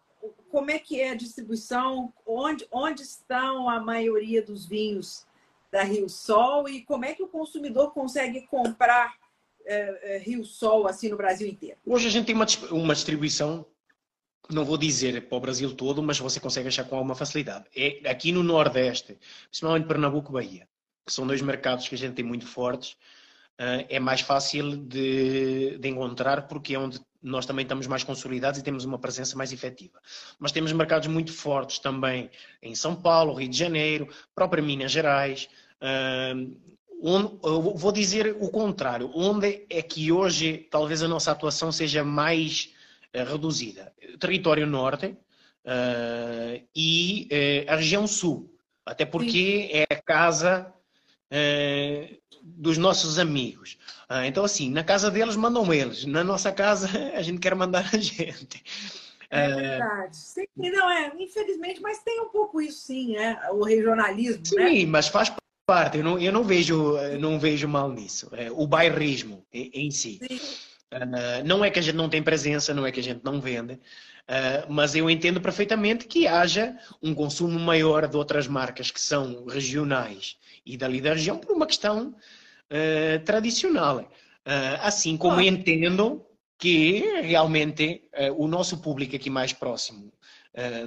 S2: como é que é a distribuição? Onde, onde estão a maioria dos vinhos da Rio Sol e como é que o consumidor consegue comprar é, é, Rio Sol assim no Brasil inteiro?
S3: Hoje a gente tem uma, uma distribuição não vou dizer para o Brasil todo, mas você consegue achar com alguma facilidade. É aqui no Nordeste, principalmente Pernambuco e Bahia, que são dois mercados que a gente tem muito fortes, é mais fácil de, de, encontrar porque é onde nós também estamos mais consolidados e temos uma presença mais efetiva. Mas temos mercados muito fortes também em São Paulo, Rio de Janeiro, própria Minas Gerais. Uh, onde, vou dizer o contrário, onde é que hoje talvez a nossa atuação seja mais uh, reduzida? Território Norte e uh, a região Sul, até porque Sim. é a casa dos nossos amigos. então, assim, na casa deles mandam eles, na nossa casa a gente quer mandar a gente.
S2: É verdade. Sim, não, é, infelizmente, mas tem um pouco isso sim, é, o regionalismo,
S3: sim,
S2: né?
S3: mas faz parte, eu não, eu não, vejo, não vejo mal nisso. É, o bairrismo em si. Uh, não é que a gente não tem presença, não é que a gente não vende, uh, mas eu entendo perfeitamente que haja um consumo maior de outras marcas que são regionais e dali da região por uma questão uh, tradicional. assim como entendo que realmente o nosso público aqui mais próximo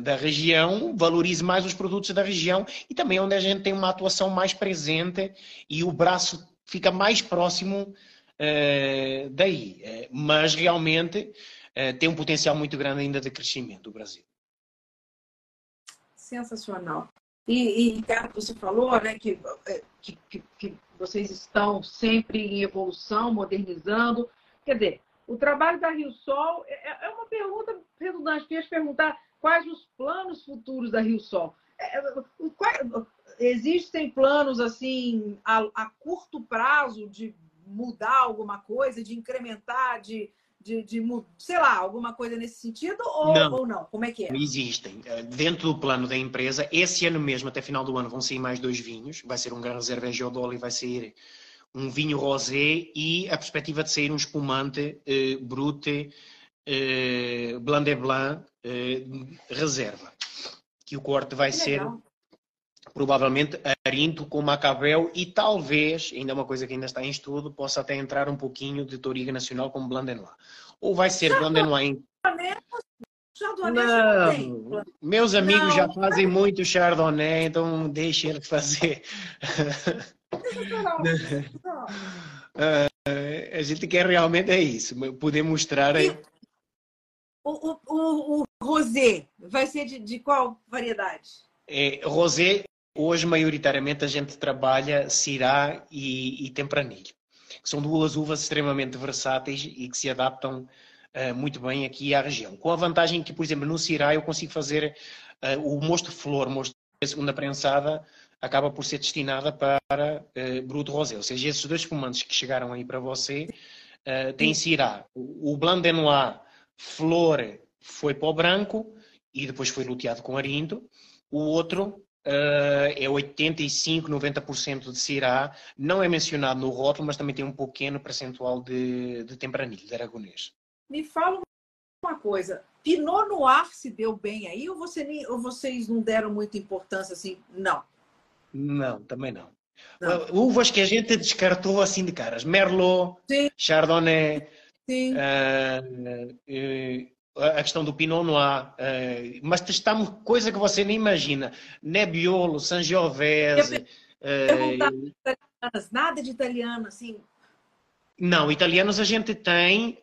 S3: da região, valorize mais os produtos da região e também onde a gente tem uma atuação mais presente e o braço fica mais próximo uh, daí. Uh, mas realmente tem um potencial muito grande ainda de crescimento do Brasil.
S2: Sensacional. E, e Ricardo, você falou né, que, que, que, que vocês estão sempre em evolução, modernizando. Quer dizer, o trabalho da Rio Sol é, é uma pergunta redundante. Eu ia te perguntar quais os planos futuros da Rio Sol. É, é, existem planos assim a, a, curto prazo de mudar alguma coisa, de incrementar, de, de, de sei lá, alguma coisa nesse sentido ou não. ou não? Como é que é?
S3: Existem. Eh, dentro do plano da empresa, esse ano mesmo, até final do ano, vão sair mais dois vinhos. Vai ser um Gran Reserva Geodol e vai sair um vinho rosé e a perspectiva de sair um espumante eh, brute eh, Blanc de Blanc eh, reserva. Que o corte vai ser provavelmente Arinto com Macabel e talvez, ainda é uma coisa que ainda está em estudo, possa até entrar um pouquinho de Toriga Nacional com Blanc de Noir. Ou vai ser Blanc de Noir em... Não, meus amigos não. já fazem muito Chardonnay, então deixe eles fazer. uh, a gente quer realmente é isso, poder mostrar. E,
S2: o, o, o, rosé vai ser de, de qual variedade?
S3: É, rosé, hoje maioritariamente a gente trabalha Syrah e, e Tempranillo. São duas uvas extremamente versáteis e que se adaptam uh, muito bem aqui à região. Com a vantagem que, por exemplo, no Syrah eu consigo fazer uh, o mosto flor, mosto de segunda prensada, acaba por ser destinada para uh, Bruto Rosé. Ou seja, esses dois fumantes que chegaram aí para você uh, têm Syrah. O, o Blanc de Noir Flor foi o branco e depois foi luteado com arinto. O outro uh, é 85, 90% de Syrah. Não é mencionado no rótulo, mas também tem um pequeno percentual de, de tempranilho, de aragonês.
S2: Me fala uma coisa. Pinot Noir se deu bem aí ou, você, ou vocês não deram muita importância assim? Não.
S3: Não, também não. não. Uvas que a gente descartou assim de caras. Merlot, Sim. Chardonnay, Sim. Uh, uh, a questão do Pinot Noir, uh, mas testamos coisa que você nem imagina. Nebbiolo, Sangiovese.
S2: nada de italiano, assim?
S3: Não, italianos a gente tem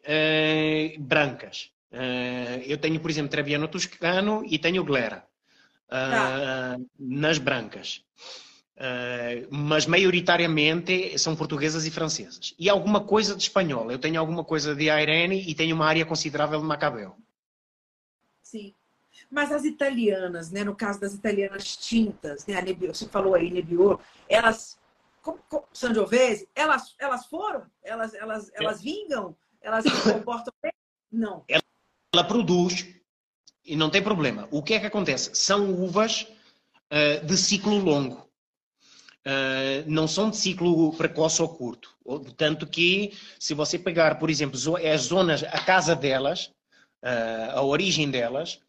S3: brancas. eu tenho, por exemplo, Trebbiano Toscano e tenho Glera. Tá. Nas brancas. Uh, mas maioritariamente são portuguesas e francesas. E alguma coisa de espanhol. Eu tenho alguma coisa de Irene e tenho uma área considerável de Macabeu.
S2: Sim. Mas as italianas, né, no caso das italianas tintas, né, a Nebbiolo, você falou aí, Nebbiolo, elas, Sangiovese, elas, elas foram? Elas, elas, elas vingam? Elas se comportam bem? Não.
S3: Ela, ela produz e não tem problema. O que é que acontece? São uvas uh, de ciclo longo. Uh, não são de ciclo precoce ou curto. Tanto que, se você pegar, por exemplo, as zonas, a casa delas, uh, a origem delas,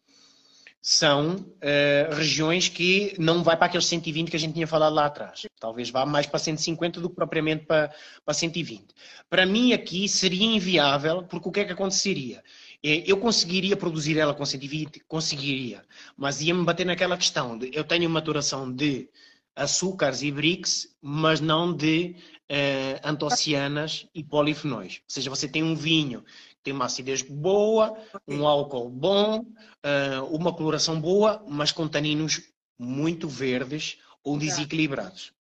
S3: são uh, regiões que não vai para aqueles 120 que a gente tinha falado lá atrás. Talvez vá mais para 150 do que propriamente para, para 120. Para mim aqui seria inviável, porque o que é que aconteceria? É, eu conseguiria produzir ela com 120? Conseguiria. Mas ia-me bater naquela questão de eu tenho maturação de açúcares e bricks, mas não de uh, antocianas e polifenóis. Ou seja, você tem um vinho tem uma acidez boa, um álcool bom, uh, uma coloração boa, mas com taninos muito verdes ou desequilibrados.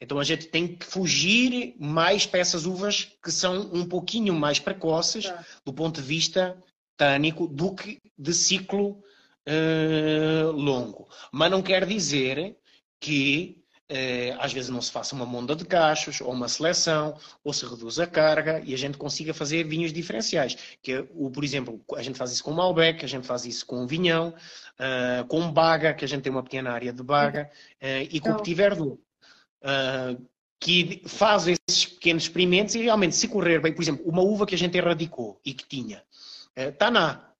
S3: Então a gente tem que fugir mais para essas uvas que são um pouquinho mais precoces tá. do ponto de vista tânico do que de ciclo uh, longo. Mas não quer dizer que eh, às vezes não se faça uma monda de cachos ou uma seleção, ou se reduz a carga e a gente consiga fazer vinhos diferenciais. Que, é o, por exemplo, a gente faz isso com Malbec, a gente faz isso com Vinhão, uh, com Baga, que a gente tem uma pequena área de Baga, uh, e com o Petit Verdot. Uh, que faz esses pequenos experimentos e realmente se correr bem, por exemplo, uma uva que a gente erradicou e que tinha uh, Taná,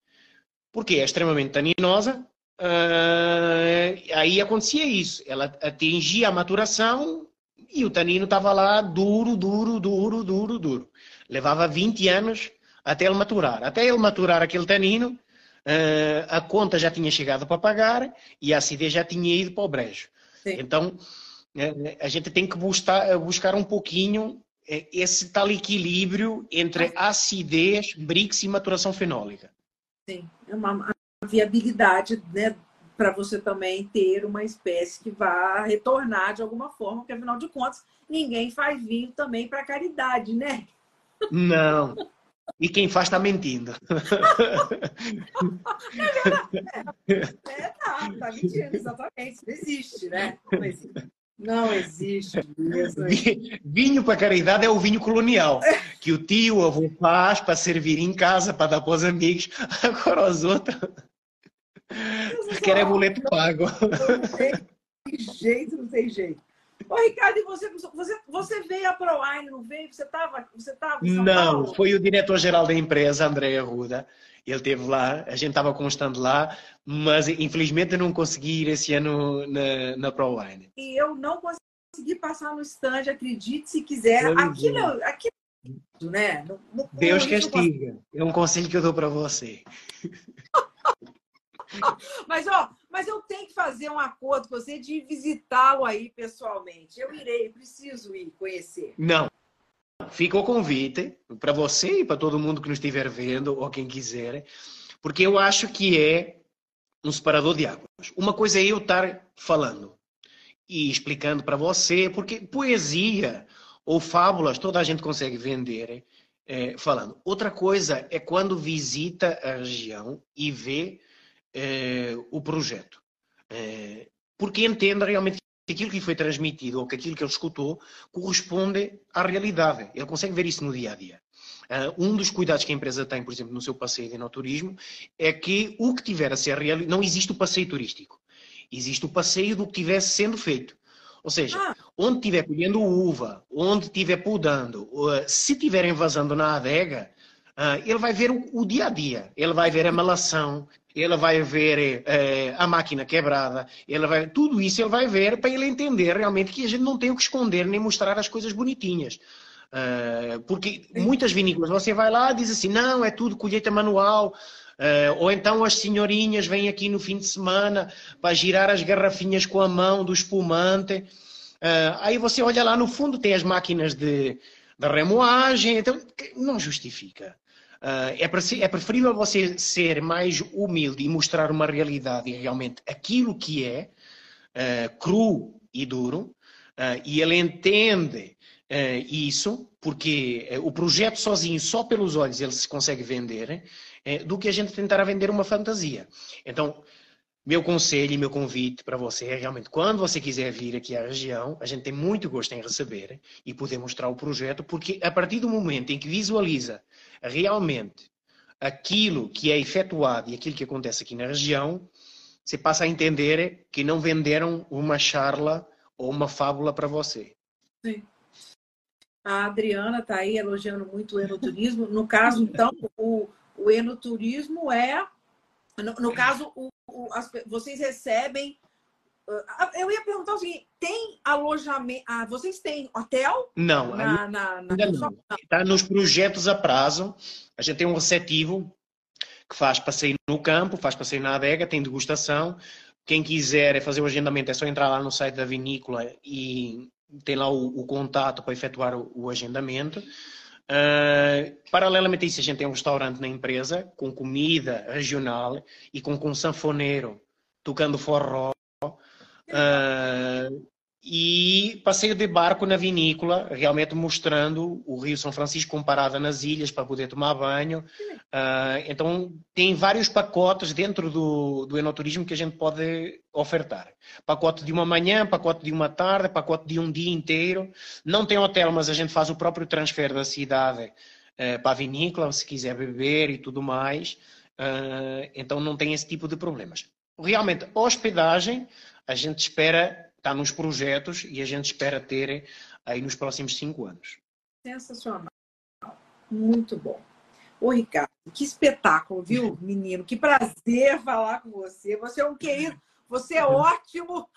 S3: porque é extremamente taninosa, Uh, aí acontecia isso. Ela atingia a maturação e o tanino estava lá duro, duro, duro, duro, duro. Levava 20 anos até ele maturar. Até ele maturar aquele tanino, uh, a conta já tinha chegado para pagar e a acidez já tinha ido para o brejo. Sim. Então, uh, a gente tem que buscar, buscar um pouquinho esse tal equilíbrio entre acidez, brix e maturação fenólica.
S2: Sim, é uma, viabilidade, né, para você também ter uma espécie que vá retornar de alguma forma, porque afinal de contas, ninguém faz vinho também para caridade, né?
S3: Não. E quem faz está mentindo.
S2: é, é, tá, tá mentindo, exatamente. Isso não existe, né? Não existe. Não existe mesmo.
S3: Vinho para caridade é o vinho colonial, que o tio, o avô faz para servir em casa, para dar para os amigos. Agora os outros querem boleto pago.
S2: Não tem jeito, não tem jeito. Ô, Ricardo, e você, você, você veio a ProWine, não veio? Você estava você tava
S3: Não, Paulo? foi o diretor-geral da empresa, André Arruda. Ele esteve lá, a gente estava constando lá, mas infelizmente não consegui ir esse ano na, na ProWine.
S2: E eu não consegui passar no stand, acredite se quiser. Aquilo, aquilo, né? No,
S3: no, Deus castiga. É um conselho que eu dou para você.
S2: mas, ó, mas eu tenho que fazer um acordo com você de visitá-lo aí pessoalmente. Eu irei, preciso ir conhecer.
S3: Não. Fica o convite para você e para todo mundo que nos estiver vendo ou quem quiser, porque eu acho que é um separador de águas. Uma coisa é eu estar falando e explicando para você, porque poesia ou fábulas toda a gente consegue vender é, falando. Outra coisa é quando visita a região e vê é, o projeto. É, porque entende realmente que aquilo que lhe foi transmitido ou que aquilo que ele escutou corresponde à realidade. Ele consegue ver isso no dia a dia. Uh, um dos cuidados que a empresa tem, por exemplo, no seu passeio de enoturismo, é que o que tiver a ser real, não existe o passeio turístico. Existe o passeio do que tivesse sendo feito. Ou seja, ah. onde estiver colhendo uva, onde estiver podando, uh, se estiverem vazando na adega, uh, ele vai ver o, o, dia a dia. Ele vai ver a malação, ele vai ver uh, a máquina quebrada, ele vai, tudo isso ele vai ver para ele entender realmente que a gente não tem o que esconder nem mostrar as coisas bonitinhas. Uh, porque muitas vinícolas, você vai lá e diz assim, não, é tudo colheita manual, uh, ou então as senhorinhas vêm aqui no fim de semana para girar as garrafinhas com a mão do espumante. Uh, aí você olha lá no fundo, tem as máquinas de, de remoagem, então não justifica. Uh, é, preferível você ser mais humilde e mostrar uma realidade realmente aquilo que é, uh, cru e duro, uh, e ele entende isso, porque o projeto sozinho, só pelos olhos, ele se consegue vender, do que a gente tentar vender uma fantasia. Então, meu conselho e meu convite para você é realmente, quando você quiser vir aqui à região, a gente tem muito gosto em receber e poder mostrar o projeto, porque a partir do momento em que visualiza realmente aquilo que é efetuado e aquilo que acontece aqui na região, você passa a entender que não venderam uma charla ou uma fábula para você.
S2: Sim. A Adriana está aí elogiando muito o enoturismo. No caso, então, o, o enoturismo é. No, no caso, o, o, as, vocês recebem. Uh, eu ia perguntar o seguinte: tem alojamento. Ah, vocês têm hotel?
S3: Não,
S2: na, na, na...
S3: Está nos projetos a prazo. A gente tem um receptivo que faz passeio no campo, faz passeio na adega, tem degustação. Quem quiser fazer o agendamento é só entrar lá no site da vinícola e tem lá o, o contato para efetuar o, o agendamento. Uh, paralelamente a isso, a gente tem um restaurante na empresa com comida regional e com, com sanfoneiro tocando forró. Uh, e passeio de barco na vinícola, realmente mostrando o Rio São Francisco comparado nas ilhas para poder tomar banho. Uh, então, tem vários pacotes dentro do, do enoturismo que a gente pode ofertar. Pacote de uma manhã, pacote de uma tarde, pacote de um dia inteiro. Não tem hotel, mas a gente faz o próprio transfer da cidade uh, para a vinícola, se quiser beber e tudo mais. Uh, então, não tem esse tipo de problemas. Realmente, hospedagem, a gente espera está nos projetos e a gente espera ter aí nos próximos cinco anos.
S2: Sensacional. Muito bom. Ô, Ricardo, que espetáculo, viu, menino? Que prazer falar com você. Você é um querido, você é ótimo.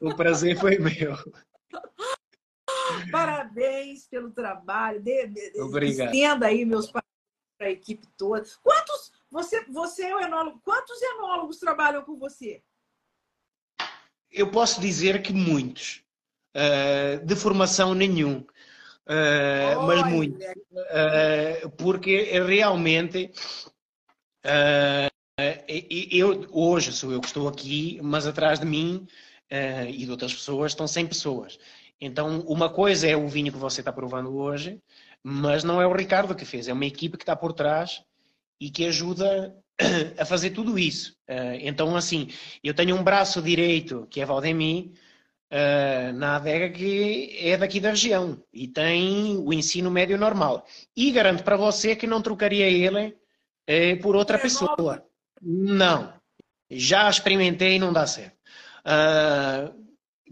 S3: O prazer foi meu.
S2: Parabéns pelo trabalho.
S3: Obrigado.
S2: Estenda aí meus parabéns para a equipe toda. Quantos, você, você é o enólogo, quantos enólogos trabalham com você?
S3: Eu posso dizer que muitos. Uh, de formação nenhum. Uh, mas muito. Uh, porque realmente eu, hoje sou eu que estou aqui, mas atrás de mim e de outras pessoas estão 100 pessoas. Então, uma coisa é o vinho que você está provando hoje, mas não é o Ricardo que fez, é uma equipe que está por trás e que ajuda a fazer tudo isso. Uh, então, assim, eu tenho um braço direito, que é Valdemir, uh, na adega, que é daqui da região e tem o ensino médio normal. E garanto para você que não trocaria ele uh, por outra pessoa. Não. Já experimentei e não dá certo.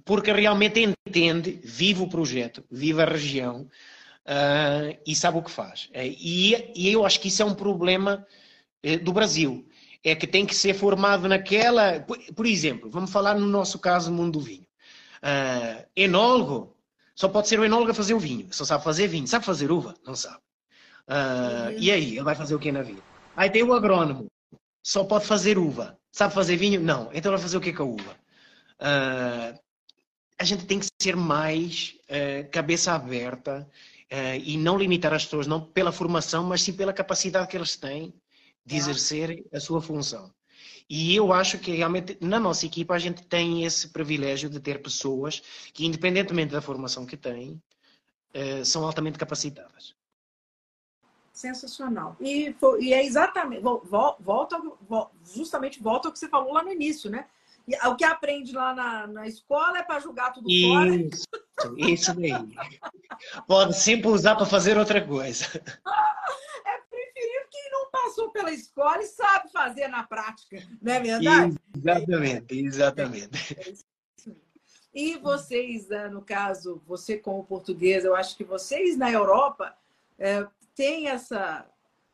S3: porque realmente entende, vive o projeto, vive a região e sabe o que faz. e, eu acho que isso é um problema eh, do Brasil. É que tem que ser formado naquela. Por exemplo, vamos falar no nosso caso, no mundo do vinho. Uh, enólogo, só pode ser o enólogo a fazer o vinho. Só sabe fazer vinho. Sabe fazer uva? Não sabe. Uh. E aí, ele vai fazer o que na vida? Aí tem o agrônomo, só pode fazer uva. Sabe fazer vinho? Não. Então vai fazer o que com a uva? Uh, a gente tem que ser mais uh, cabeça aberta uh, e não limitar as pessoas, não pela formação, mas sim pela capacidade que eles têm de exercer a sua função. E eu acho que realmente na nossa equipa a gente tem esse privilégio de ter pessoas que, independentemente da formação que têm, eh, são altamente capacitadas.
S2: Sensacional. E, e é exatamente, volta, justamente volta ao que você falou lá no início, né? O que aprende lá na, na escola é para julgar tudo
S3: isso,
S2: fora.
S3: Isso, daí. Pode sempre usar para fazer outra coisa.
S2: passou pela escola e sabe fazer na prática, não é verdade?
S3: Exatamente, exatamente.
S2: É e vocês, né, no caso, você como português, eu acho que vocês na Europa é, têm essa.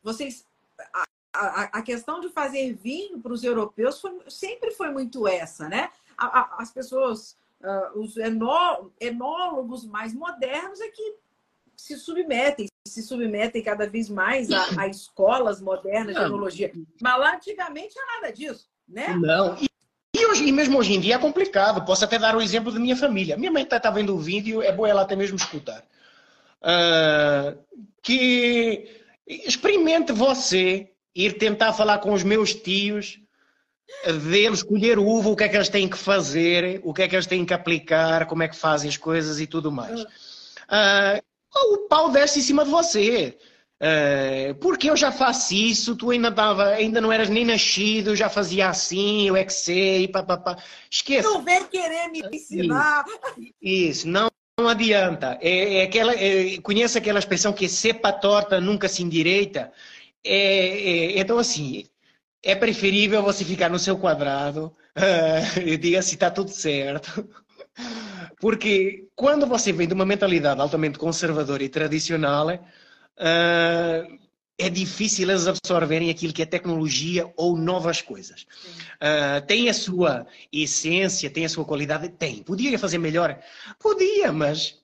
S2: Vocês. A, a, a questão de fazer vinho para os europeus foi, sempre foi muito essa, né? A, as pessoas, uh, os enó, enólogos mais modernos é que se submetem, se submetem cada vez mais a, a escolas modernas de tecnologia. Mas lá antigamente não nada disso, né?
S3: Não. E, e, hoje, e mesmo hoje em dia é complicado. Posso até dar o exemplo da minha família. Minha mãe está tá vendo o vídeo, é boa ela até mesmo escutar. Uh, que experimente você ir tentar falar com os meus tios, deles escolher uva, o que é que eles têm que fazer, o que é que eles têm que aplicar, como é que fazem as coisas e tudo mais. Uh, o pau desce em cima de você. Uh, porque eu já faço isso, tu ainda, tava, ainda não eras nem nascido, eu já fazia assim, eu é que sei, papapá. Esqueça.
S2: Tu vem querer me ensinar.
S3: Isso, isso não, não adianta. É, é aquela, é, conhece aquela expressão que é cepa torta nunca se endireita? É, é, então, assim, é preferível você ficar no seu quadrado uh, e diga se está tudo certo. Porque quando você vem de uma mentalidade altamente conservadora e tradicional, uh, é difícil eles absorverem aquilo que é tecnologia ou novas coisas. Uh, tem a sua essência, tem a sua qualidade? Tem. Podia fazer melhor? Podia, mas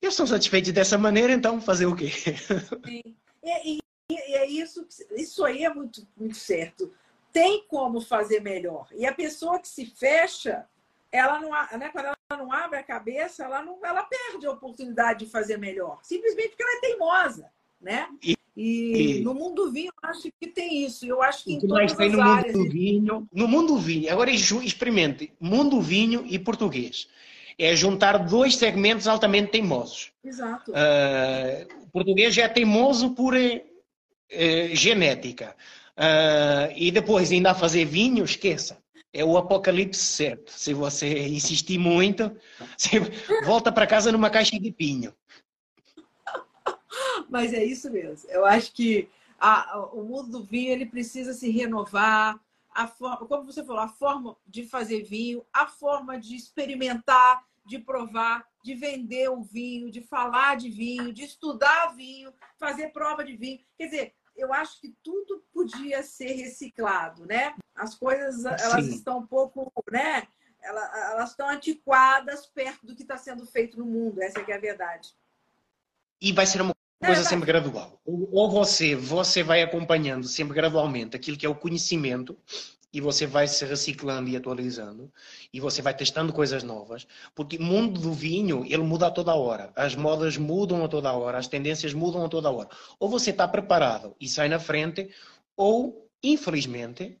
S3: eles estão satisfeitos dessa maneira, então fazer o quê?
S2: Sim. E, e, e é isso, isso aí é muito, muito certo. Tem como fazer melhor. E a pessoa que se fecha, ela não, né, quando ela não abre a cabeça, ela, não, ela perde a oportunidade de fazer melhor. Simplesmente porque ela é teimosa, né? E, e, e... no mundo vinho, eu acho que tem isso. Eu acho que em todas
S3: tem no
S2: áreas...
S3: Mundo vinho, no mundo vinho, agora experimente, mundo vinho e português. É juntar dois segmentos altamente teimosos.
S2: Exato.
S3: Uh, o português já é teimoso por uh, genética. Uh, e depois ainda a fazer vinho, esqueça é o apocalipse certo. Se você insistir muito, você volta para casa numa caixa de pinho.
S2: Mas é isso mesmo. Eu acho que a, o mundo do vinho ele precisa se renovar. A forma, como você falou, a forma de fazer vinho, a forma de experimentar, de provar, de vender o vinho, de falar de vinho, de estudar vinho, fazer prova de vinho. Quer dizer, eu acho que tudo podia ser reciclado, né? As coisas elas Sim. estão um pouco, né? Elas, elas estão antiquadas perto do que está sendo feito no mundo. Essa é é a verdade.
S3: E vai ser uma coisa sempre gradual. Ou você, você vai acompanhando sempre gradualmente aquilo que é o conhecimento e você vai se reciclando e atualizando e você vai testando coisas novas, porque o mundo do vinho, ele muda a toda hora. As modas mudam a toda hora, as tendências mudam a toda hora. Ou você está preparado e sai na frente, ou, infelizmente,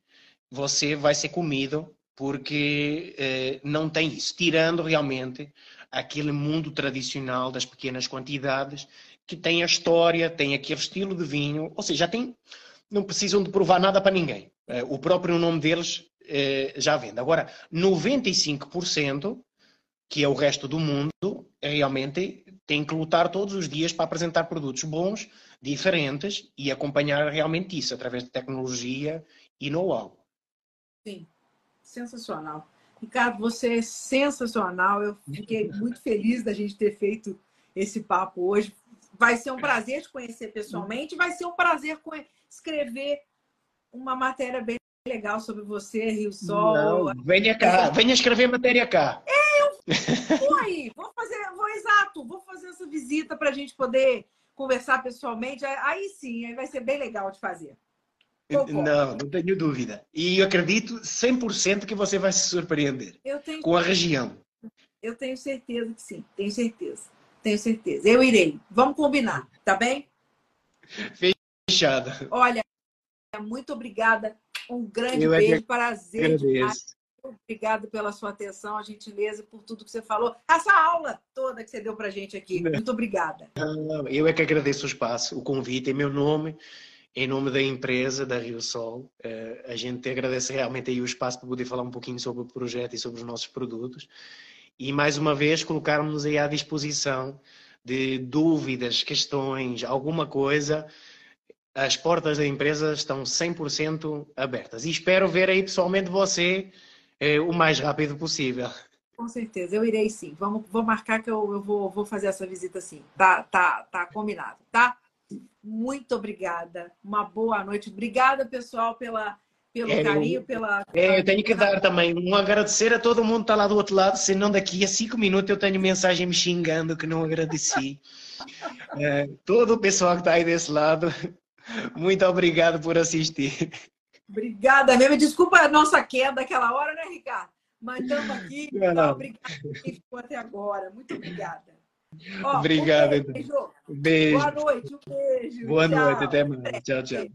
S3: você vai ser comido porque eh, não tem isso. Tirando realmente aquele mundo tradicional das pequenas quantidades que tem a história, tem aquele estilo de vinho, ou seja, já tem, não precisam de provar nada para ninguém. Eh, o próprio nome deles eh, já vende. Agora, 95%, que é o resto do mundo, realmente tem que lutar todos os dias para apresentar produtos bons, diferentes e acompanhar realmente isso através de tecnologia e know-how.
S2: Sim, sensacional. Ricardo, você é sensacional. Eu fiquei muito feliz da gente ter feito esse papo hoje. Vai ser um prazer te conhecer pessoalmente, vai ser um prazer escrever uma matéria bem legal sobre você, Rio Sol.
S3: Não, venha cá, venha escrever matéria cá.
S2: É, eu vou aí, vou fazer, vou exato, vou fazer essa visita para a gente poder conversar pessoalmente. Aí sim, aí vai ser bem legal de fazer.
S3: Não, não tenho dúvida. E eu acredito 100% que você vai se surpreender
S2: tenho...
S3: com a região.
S2: Eu tenho certeza que sim, tenho certeza. Tenho certeza. Eu irei. Vamos combinar, tá bem?
S3: Fechado.
S2: Olha, muito obrigada. Um grande eu beijo, prazer. Obrigada pela sua atenção, a gentileza, por tudo que você falou. Essa aula toda que você deu para gente aqui. Muito obrigada.
S3: Eu é que agradeço o espaço, o convite em meu nome em nome da empresa, da Rio Sol, eh, a gente agradece realmente aí o espaço para poder falar um pouquinho sobre o projeto e sobre os nossos produtos. E mais uma vez colocarmos aí à disposição de dúvidas, questões, alguma coisa. As portas da empresa estão 100% abertas. E espero ver aí pessoalmente você eh, o mais rápido possível.
S2: Com certeza, eu irei sim. Vamos, vou marcar que eu, eu vou, vou fazer essa visita sim. Tá, tá, tá combinado, tá? Muito obrigada. Uma boa noite. Obrigada, pessoal, pela, pelo é, carinho, pela.
S3: É, eu tenho que dar também um agradecer a todo mundo que está lá do outro lado, senão daqui a cinco minutos eu tenho mensagem me xingando que não agradeci. é, todo o pessoal que está aí desse lado, muito obrigado por assistir.
S2: Obrigada mesmo. Desculpa a nossa queda daquela hora, né, Ricardo? Mas estamos aqui. Não. Obrigada por ficou até agora. Muito obrigada.
S3: Ó, Obrigado. Um beijo.
S2: beijo. Boa noite. Um beijo.
S3: Boa tchau. noite. Até mais. Tchau, tchau.